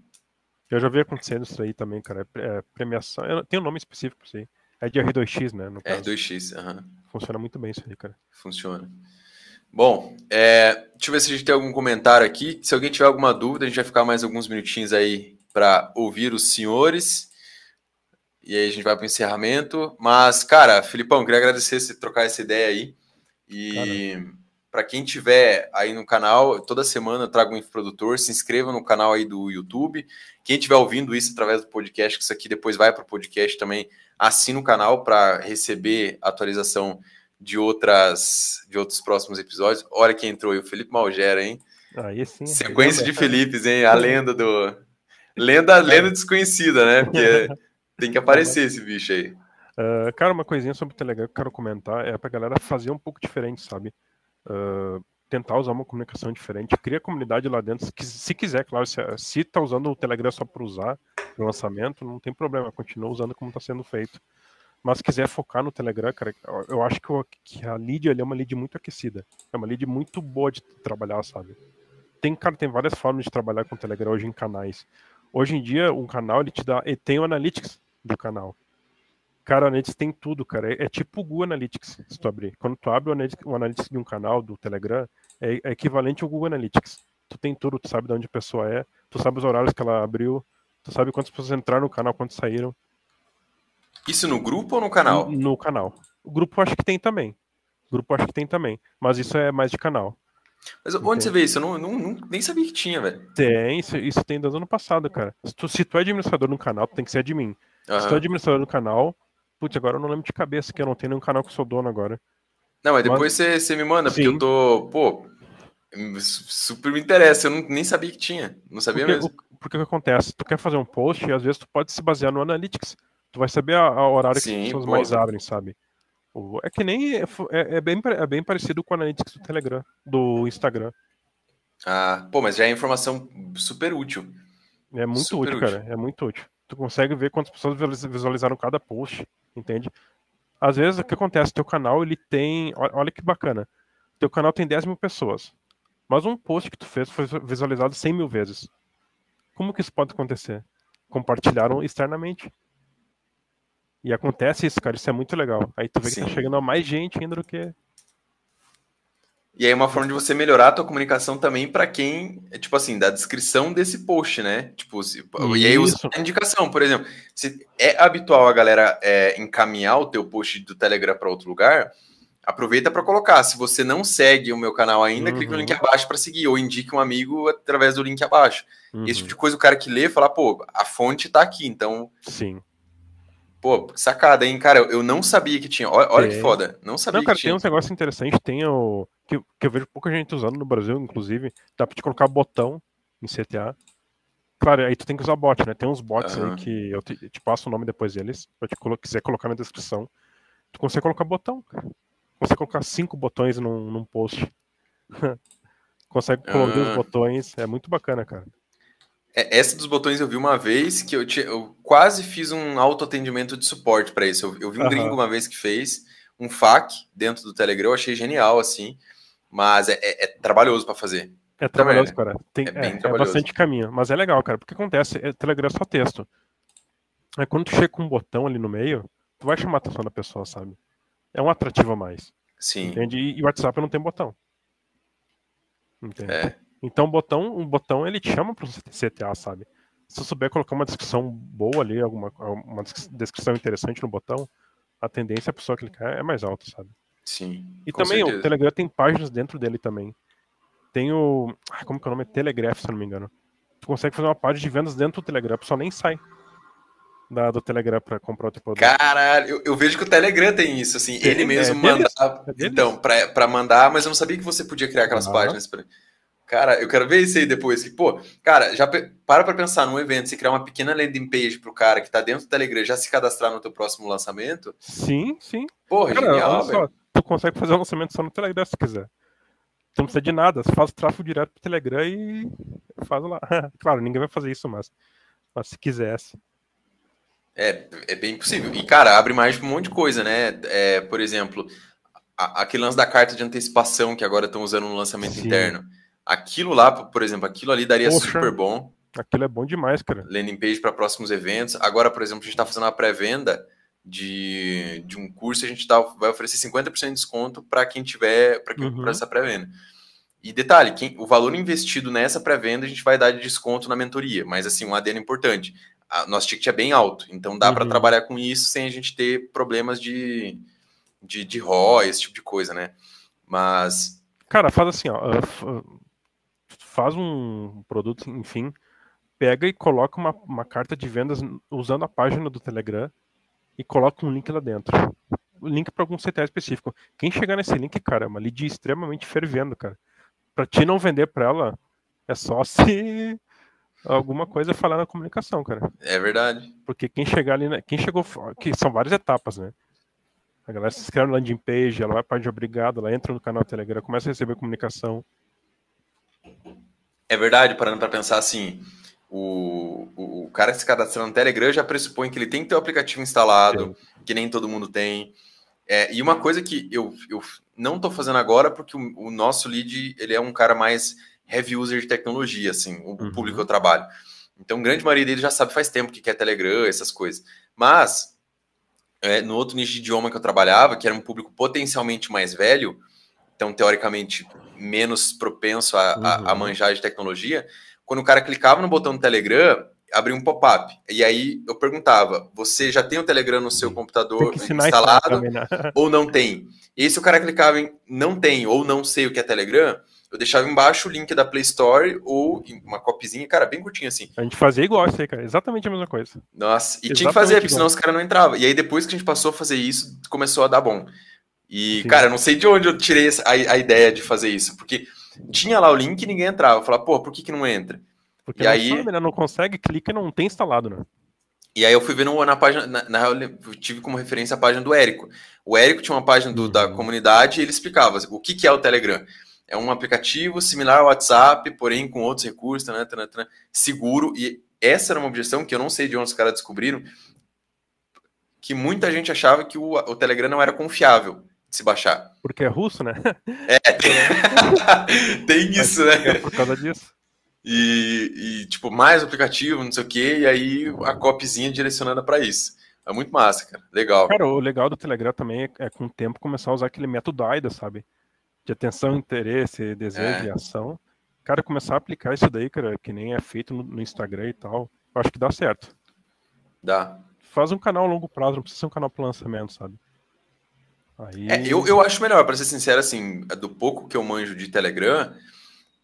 Eu já vi acontecendo isso aí também, cara. É, é premiação. Tem um nome específico pra isso aí. É de R2X, né? Caso. R2X, aham. Uhum. Funciona muito bem isso aí, cara. Funciona. Bom, é, deixa eu ver se a gente tem algum comentário aqui. Se alguém tiver alguma dúvida, a gente vai ficar mais alguns minutinhos aí para ouvir os senhores. E aí a gente vai para o encerramento. Mas, cara, Filipão, queria agradecer você trocar essa ideia aí. E. Caramba para quem tiver aí no canal, toda semana eu trago um infoprodutor, se inscreva no canal aí do YouTube. Quem estiver ouvindo isso através do podcast, que isso aqui depois vai para o podcast também, assina o canal para receber atualização de outras de outros próximos episódios. Olha quem entrou aí, o Felipe Malgera, hein? Aí sim. Sequência de Felipes, hein? A lenda do lenda, lenda desconhecida, né? Porque Tem que aparecer esse bicho aí. Uh, cara, uma coisinha sobre o Telegram que eu quero comentar é pra galera fazer um pouco diferente, sabe? Uh, tentar usar uma comunicação diferente, cria comunidade lá dentro, se, se quiser, claro, se, se tá usando o Telegram só para usar no lançamento, não tem problema, continua usando como está sendo feito. Mas se quiser focar no Telegram, cara, eu acho que, que a lead é uma lead muito aquecida. É uma lead muito boa de trabalhar, sabe? Tem, cara, tem várias formas de trabalhar com o Telegram hoje em canais. Hoje em dia, um canal, ele te dá. Ele tem o Analytics do canal. Cara, o Analytics tem tudo, cara. É, é tipo o Google Analytics, se tu abrir. Quando tu abre o Analytics, o Analytics de um canal, do Telegram, é, é, equivalente ao Google Analytics. Tu tem tudo, tu sabe de onde a pessoa é, tu sabe os horários que ela abriu, tu sabe quantas pessoas entraram no canal, quantas saíram. Isso no grupo ou no canal? No, no canal. O grupo acho que tem também. O grupo acho que tem também. Mas isso é mais de canal. Mas onde Entende? você vê isso? Eu não, não, não, nem sabia que tinha, velho. Tem, isso, isso tem desde o ano passado, cara. Se tu, se tu é administrador no canal, tu tem que ser admin. Uhum. Se tu é administrador no canal, putz, agora eu não lembro de cabeça que eu não tenho nenhum canal que eu sou dono agora. Não, mas depois você, você me manda, porque Sim. eu tô, pô, super me interessa, eu não, nem sabia que tinha, não sabia porque, mesmo. O, porque o que acontece? Tu quer fazer um post e às vezes tu pode se basear no Analytics. Tu vai saber a, a horário Sim, que as pessoas pô. mais abrem, sabe? É que nem. É, é, é, bem, é bem parecido com o Analytics do Telegram, do Instagram. Ah, pô, mas já é informação super útil. É muito super útil, útil, cara. É muito útil. Tu consegue ver quantas pessoas visualizaram cada post, entende? Às vezes, o que acontece? Teu canal, ele tem. Olha que bacana. Teu canal tem 10 mil pessoas. Mas um post que tu fez foi visualizado 100 mil vezes. Como que isso pode acontecer? Compartilharam externamente. E acontece isso, cara. Isso é muito legal. Aí tu vê Sim. que tá chegando a mais gente ainda do que. E aí uma forma de você melhorar a tua comunicação também para quem, é, tipo assim, da descrição desse post, né? Tipo, se, e aí usa a indicação, por exemplo, se é habitual a galera é, encaminhar o teu post do Telegram para outro lugar, aproveita para colocar. Se você não segue o meu canal ainda, uhum. clique no link uhum. abaixo para seguir, ou indique um amigo através do link abaixo. Uhum. Esse tipo de coisa o cara que lê fala, pô, a fonte tá aqui, então. Sim. Pô, sacada, hein, cara? Eu não sabia que tinha. Olha, olha que foda. Não sabia não, cara, que tinha. Tem uns negócios interessantes, tem o. Que, que eu vejo pouca gente usando no Brasil, inclusive. Dá pra te colocar botão em CTA. Claro, aí tu tem que usar bot, né? Tem uns bots uhum. aí que eu te, te, passo o nome depois deles. Se eu quiser colocar na descrição. Tu consegue colocar botão, cara você colocar cinco botões num, num post. Consegue colocar ah. os botões, é muito bacana, cara. É, essa dos botões eu vi uma vez que eu, eu quase fiz um autoatendimento de suporte para isso. Eu, eu, vi um uhum. gringo uma vez que fez um FAQ dentro do Telegram, eu achei genial, assim, mas é, é, é trabalhoso para fazer. É trabalhoso, cara. Tem, é, é, é bastante caminho, mas é legal, cara, porque acontece, é, Telegram é só texto. É quando tu chega com um botão ali no meio, tu vai chamar a atenção da pessoa, sabe? é um atrativo a mais. Sim. Entende? E o WhatsApp não tem botão. Entende? É. Então o botão, um botão ele te chama para o CTA, sabe? Se eu souber colocar uma descrição boa ali, alguma uma descrição interessante no botão, a tendência a pessoa clicar é mais alta, sabe? Sim. E também certeza. o Telegram tem páginas dentro dele também. Tem o. Como que é o nome? Telegraph, se eu não me engano. Tu consegue fazer uma página de vendas dentro do Telegram, a pessoa nem sai da, do Telegram para comprar o teu produto. Caralho, eu, eu, vejo que o Telegram tem isso, assim, tem, ele mesmo é manda. É então, para mandar, mas eu não sabia que você podia criar aquelas ah. páginas. Pra... Cara, eu quero ver isso aí depois. Que, pô, cara, já para pra pensar num evento, se criar uma pequena landing page pro cara que tá dentro do Telegram já se cadastrar no teu próximo lançamento. Sim, sim. Porra, cara, genial, só, Tu consegue fazer um lançamento só no Telegram se quiser. Tu não precisa de nada, você faz o tráfego direto pro Telegram e faz lá. claro, ninguém vai fazer isso, mas, mas se quisesse. É, é bem possível. E, cara, abre mais um monte de coisa, né? É, por exemplo, a, aquele lance da carta de antecipação que agora estão usando no lançamento Sim. interno. Aquilo lá, por exemplo, aquilo ali daria Poxa, super bom. Aquilo é bom demais, cara. Landing page para próximos eventos. Agora, por exemplo, a gente está fazendo uma pré-venda de, de um curso, a gente tá, vai oferecer 50% de desconto para quem tiver para uhum. essa pré-venda. E detalhe, quem, o valor investido nessa pré-venda a gente vai dar de desconto na mentoria, mas assim, um adendo importante a, nosso ticket é bem alto, então dá uhum. para trabalhar com isso sem a gente ter problemas de, de, de RO, esse tipo de coisa, né? Mas. Cara, faz assim, ó. Faz um produto, enfim, pega e coloca uma, uma carta de vendas usando a página do Telegram e coloca um link lá dentro. O link para algum CTA específico. Quem chegar nesse link, cara, é uma lead extremamente fervendo, cara. Para ti não vender para ela, é só se Alguma coisa é falar na comunicação, cara. É verdade. Porque quem chegar ali, né, quem chegou, que são várias etapas, né? A galera se inscreve na landing page, ela vai para de obrigado, ela entra no canal Telegram, começa a receber comunicação. É verdade, parando para pensar assim, o, o, o, cara que se cadastra no Telegram já pressupõe que ele tem que ter o aplicativo instalado, Sim. que nem todo mundo tem. É, e uma coisa que eu, eu não estou fazendo agora, porque o, o, nosso lead ele é um cara mais heavy user de tecnologia, assim, o, uhum. público que eu trabalho. Então, grande maioria dele já sabe faz tempo que quer Telegram, essas coisas. Mas, é, no outro nicho de idioma que eu trabalhava, que era um público potencialmente mais velho, então, teoricamente, menos propenso a, uhum. a, a uhum. manjar de tecnologia, quando o cara clicava no botão do Telegram, abria um pop-up. E aí eu perguntava: você já tem o Telegram no seu computador instalado né? ou não tem? E se o cara clicava em não tem ou não sei o que é Telegram, eu deixava embaixo o link da Play Store ou uma copizinha, cara, bem curtinho assim. A gente fazia igual isso aí, cara. Exatamente a mesma coisa. Nossa, e Exatamente tinha que fazer, porque senão os caras não entravam. E aí depois que a gente passou a fazer isso, começou a dar bom. E, Sim. cara, eu não sei de onde eu tirei a, a ideia de fazer isso, porque tinha lá o link e ninguém entrava. Eu falava, pô, por que, que não entra? Porque e aí sabe, né? não consegue, clica e não tem instalado, né? E aí eu fui vendo na página, na, na eu tive como referência a página do Érico. O Érico tinha uma página do, uhum. da comunidade e ele explicava o que, que é o Telegram. É um aplicativo similar ao WhatsApp, porém com outros recursos, né, né, né, seguro. E essa era uma objeção que eu não sei de onde os caras descobriram, que muita gente achava que o, o Telegram não era confiável se baixar. Porque é russo, né? É, tem, tem isso, né? É por causa disso. E, e, tipo, mais aplicativo, não sei o quê, e aí a copyzinha direcionada para isso. É muito massa, cara. Legal. Cara, o legal do Telegram também é, é com o tempo começar a usar aquele método AIDA, sabe? De atenção, interesse, desejo é. e ação. Cara, começar a aplicar isso daí, cara, que nem é feito no, no Instagram e tal, eu acho que dá certo. Dá. Faz um canal a longo prazo, não precisa ser um canal para lançamento, sabe? Aí... É, eu, eu acho melhor, para ser sincero, assim, do pouco que eu manjo de Telegram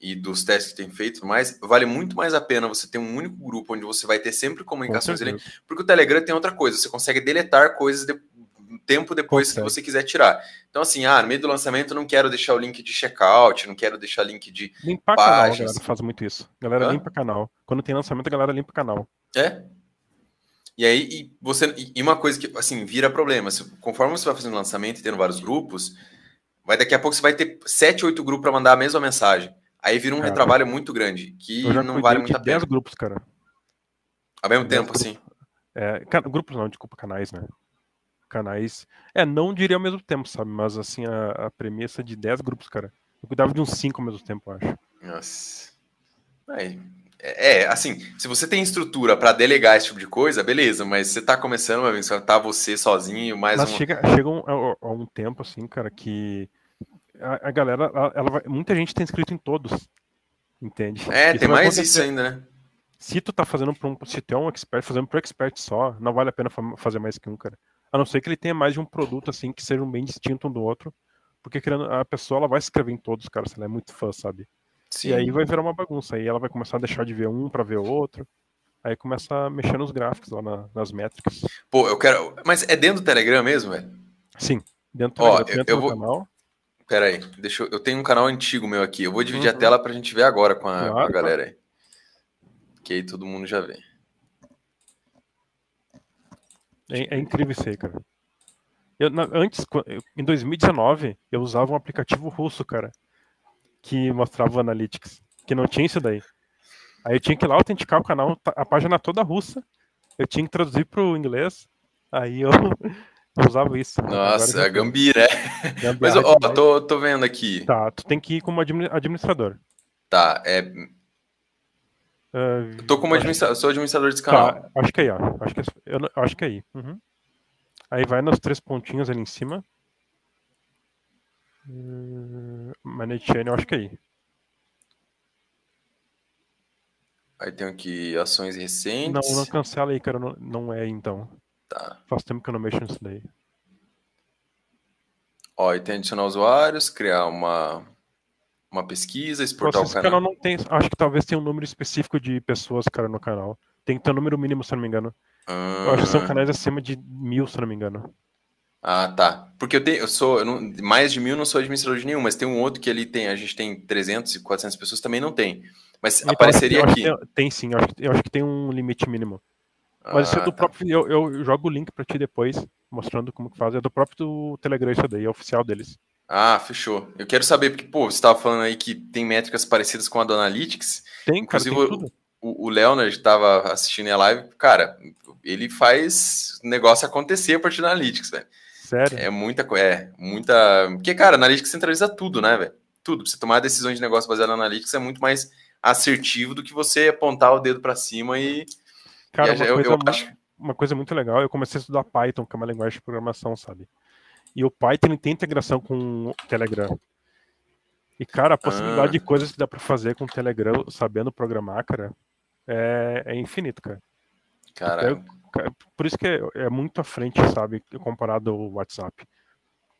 e dos testes que tem feito, mais vale muito mais a pena você ter um único grupo onde você vai ter sempre comunicações ali, porque o Telegram tem outra coisa, você consegue deletar coisas de, tempo depois consegue. que você quiser tirar. Então, assim, ah, no meio do lançamento não quero deixar o link de checkout, não quero deixar link de Limpar páginas. canal, a galera faz muito isso. Galera Hã? limpa canal. Quando tem lançamento, a galera limpa canal. É? E aí, e você. E uma coisa que, assim, vira problema. Se, conforme você vai fazendo lançamento e tendo vários grupos, vai daqui a pouco você vai ter sete, oito grupos para mandar a mesma mensagem. Aí vira um cara, retrabalho muito grande, que não vale muito a pena. 10 grupos, cara. Ao mesmo tempo, grupos. assim. É, grupos não, desculpa, canais, né? Canais. É, não diria ao mesmo tempo, sabe? Mas assim, a, a premissa de 10 grupos, cara. Eu cuidava de uns 5 ao mesmo tempo, eu acho. Nossa. Aí, é, é, assim, se você tem estrutura para delegar esse tipo de coisa, beleza, mas você tá começando, meu amigo, tá você sozinho, mais Mas um... chega, chega um, a, um tempo, assim, cara, que a, a galera, ela, ela vai, muita gente tem inscrito em todos, entende? É, isso tem mais isso ainda, né? Se tu tá fazendo pra um, se tu é um expert, fazendo pro expert só, não vale a pena fazer mais que um, cara. A não ser que ele tenha mais de um produto, assim, que sejam bem distinto um do outro, porque a pessoa, ela vai se inscrever em todos, cara, se ela é muito fã, sabe? Sim. E aí vai virar uma bagunça. Aí ela vai começar a deixar de ver um para ver outro. Aí começa a mexer nos gráficos lá na, nas métricas. Pô, eu quero. Mas é dentro do Telegram mesmo, velho? Sim, dentro do, Ó, Telegram, eu, eu do vou... canal. Pera aí, deixa eu... eu tenho um canal antigo meu aqui. Eu vou dividir uhum. a tela pra gente ver agora com a, claro, com a galera aí. Que aí todo mundo já vê. É, é incrível isso aí, cara. Eu, na, antes, em 2019, eu usava um aplicativo russo, cara que mostrava o Analytics, que não tinha isso daí. Aí eu tinha que ir lá autenticar o canal, a página toda russa, eu tinha que traduzir para o inglês, aí eu, usava isso. Nossa, a Gambira, é. Gambira, Mas, ó, tô, tô vendo aqui. Tá, tu tem que ir como administrador. Tá, é... Uh, eu tô como administrador, sou administrador desse canal. Tá, acho que é aí, ó. Acho que é, eu, acho que é aí. Uhum. Aí vai nos três pontinhos ali em cima. Uh, manage chain, eu acho que é aí. Aí tem aqui ações recentes. Não, não cancela aí, cara. Não, não é então. Tá. Faz tempo que eu não mexo nisso daí. Ó, e tem adicionar usuários, criar uma, uma pesquisa, exportar Nossa, o canal. canal não tem, acho que talvez tenha um número específico de pessoas, cara, no canal. Tem que ter um número mínimo, se não me engano. Ah. Eu acho que são ah. canais acima de mil, se não me engano. Ah, tá. Porque eu tenho, eu sou, eu não, mais de mil não sou administrador de nenhum, mas tem um outro que ele tem, a gente tem 300 e 400 pessoas, também não tem. Mas apareceria aqui. Tem, tem, sim, eu acho, eu acho, que tem um limite mínimo. Mas ah, é do tá. próprio, eu, eu, jogo o link para ti depois, mostrando como que faz. É do próprio Telegram isso daí, é oficial deles. Ah, fechou. Eu quero saber, porque, pô, você estava falando aí que tem métricas parecidas com a do Analytics. Tem, Inclusive, cara, tem. O, o Leonard estava assistindo a live, cara, ele faz negócio acontecer a partir da Analytics, velho. Sério? É muita coisa. É, muita. Porque, cara, Analytics centraliza tudo, né, velho? Tudo. Pra você tomar decisões de negócio baseada na Analytics é muito mais assertivo do que você apontar o dedo para cima e. Cara, e uma, eu, coisa, eu acho... uma coisa muito legal, eu comecei a estudar Python, que é uma linguagem de programação, sabe? E o Python tem integração com o Telegram. E, cara, a possibilidade ah. de coisas que dá para fazer com o Telegram, sabendo programar, cara, é, é infinito, cara. Cara. Por isso que é, é, muito à frente, sabe, comparado ao WhatsApp.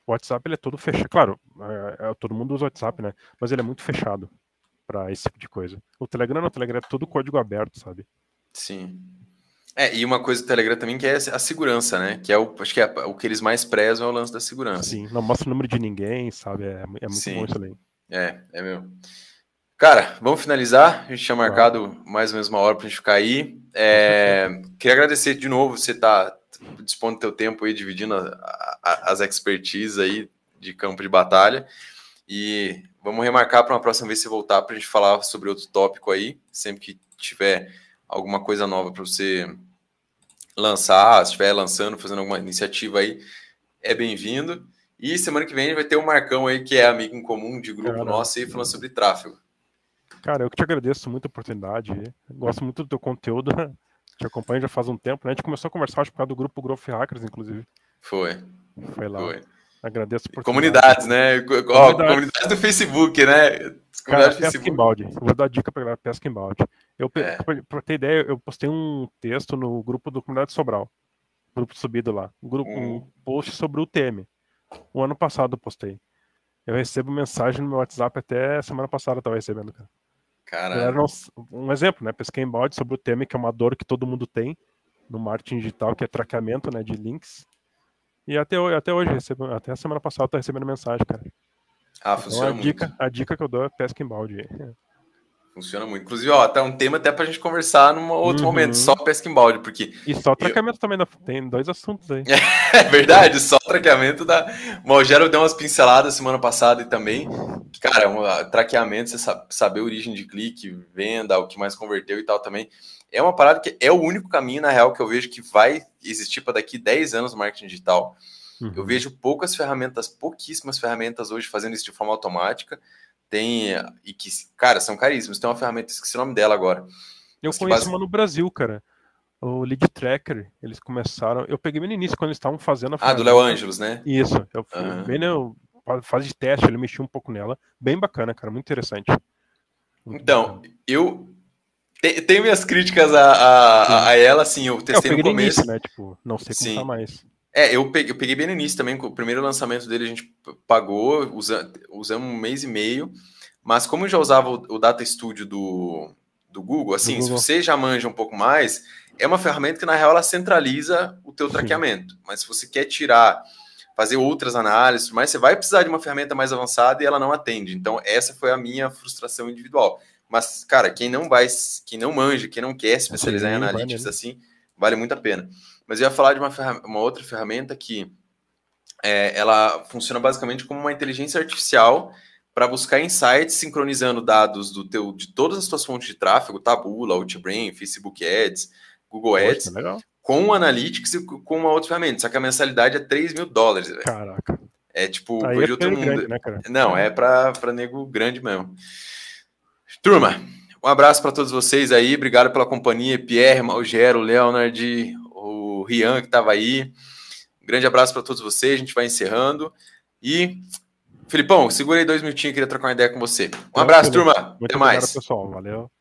O WhatsApp ele é todo fechado. Claro, é, é, todo mundo usa o WhatsApp, né? Mas ele é muito fechado para esse tipo de coisa. O Telegram não, o Telegram é todo código aberto, sabe? Sim. É, e uma coisa do Telegram também que é a segurança, né? Que é o, acho que é o que eles mais prezam é o lance da segurança. Sim, não mostra o número de ninguém, sabe? É, é muito Sim. bom isso aí. É, é meu. Cara, vamos finalizar. A gente tinha marcado mais ou menos uma hora para a gente ficar aí. É, queria agradecer de novo você tá dispondo do teu tempo aí, dividindo a, a, as expertises aí de campo de batalha. E vamos remarcar para uma próxima vez você voltar para a gente falar sobre outro tópico aí, sempre que tiver alguma coisa nova para você lançar, se estiver lançando, fazendo alguma iniciativa aí, é bem-vindo. E semana que vem vai ter o Marcão aí, que é amigo em comum de grupo Cara, nosso aí, falando sobre tráfego. Cara, eu que te agradeço muito a oportunidade. Gosto muito do teu conteúdo. Te acompanho já faz um tempo, né? A gente começou a conversar, acho, por causa do grupo Growth Hackers, inclusive. Foi. Foi lá. Foi. Agradeço por Comunidades, né? Comunidades. comunidades do Facebook, né? Cara, pesca em balde. Vou dar dica pra galera, pesca em balde. Eu, é. pra ter ideia, eu postei um texto no grupo do Comunidade Sobral. Grupo subido lá. Um, grupo, um hum. post sobre o TM. O ano passado eu postei. Eu recebo mensagem no meu WhatsApp até semana passada eu tava recebendo, cara. Caramba. Um exemplo, né? Pesquei em balde sobre o TM, que é uma dor que todo mundo tem no marketing digital, que é traqueamento né, de links. E até, até hoje, recebo, até a semana passada, eu tô recebendo mensagem, cara. Ah, então, funciona a dica, muito. A dica que eu dou é pesca em balde. Funciona muito. Inclusive, ó, tá um tema até pra gente conversar num outro uhum. momento, só pesca em balde, porque. E só traqueamento eu... também, tem dois assuntos aí. é verdade, só traqueamento da. O Malgero deu umas pinceladas semana passada e também. Cara, um, traqueamento, você sabe, saber origem de clique, venda, o que mais converteu e tal também. É uma parada que é o único caminho, na real, que eu vejo que vai existir para daqui 10 anos no marketing digital. Uhum. Eu vejo poucas ferramentas, pouquíssimas ferramentas hoje fazendo isso de forma automática. Tem, e que, cara, são caríssimos. Tem uma ferramenta, esqueci o nome dela agora. Eu conheço base... uma no Brasil, cara. O Lead Tracker, eles começaram. Eu peguei bem no início, quando eles estavam fazendo a Ah, do Léo Ângelos, né? Isso. Eu fui uhum. bem na fase de teste, ele mexeu um pouco nela. Bem bacana, cara, muito interessante. Muito então, bacana. eu tenho minhas críticas a, a, a, ela, assim, eu testei eu no começo. Início, né? Tipo, não sei como Sim. tá mais. É, eu peguei, eu peguei bem no início também, o primeiro lançamento dele a gente pagou, usa, usamos um mês e meio, mas como eu já usava o, o Data Studio do, do Google, assim, do Google. se você já manja um pouco mais, é uma ferramenta que na real ela centraliza o teu traqueamento, mas se você quer tirar, fazer outras análises, mas você vai precisar de uma ferramenta mais avançada e ela não atende, então essa foi a minha frustração individual. Mas, cara, quem não vai, quem não manja, quem não quer especializar Sim, em analytics assim, vale muito a pena. Mas eu ia falar de uma, uma outra ferramenta que é, ela funciona basicamente como uma inteligência artificial para buscar insights sincronizando dados do teu, de todas as tuas fontes de tráfego, Tabula, Outbrain, Facebook Ads, Google Ads, Poxa, com o Analytics e com uma outra ferramenta. Só que a mensalidade é 3 mil dólares. Véio. Caraca. É tipo, Aí é de outro mundo. Grande, né, Não, é para nego grande mesmo. Turma, um abraço para todos vocês aí. Obrigado pela companhia. Pierre, Malgero, Leonard, o Rian que estava aí. Um grande abraço para todos vocês. A gente vai encerrando. E, Filipão, segura aí dois minutinhos. Queria trocar uma ideia com você. Um abraço, turma. Muito Até mais. Obrigado, pessoal. Valeu.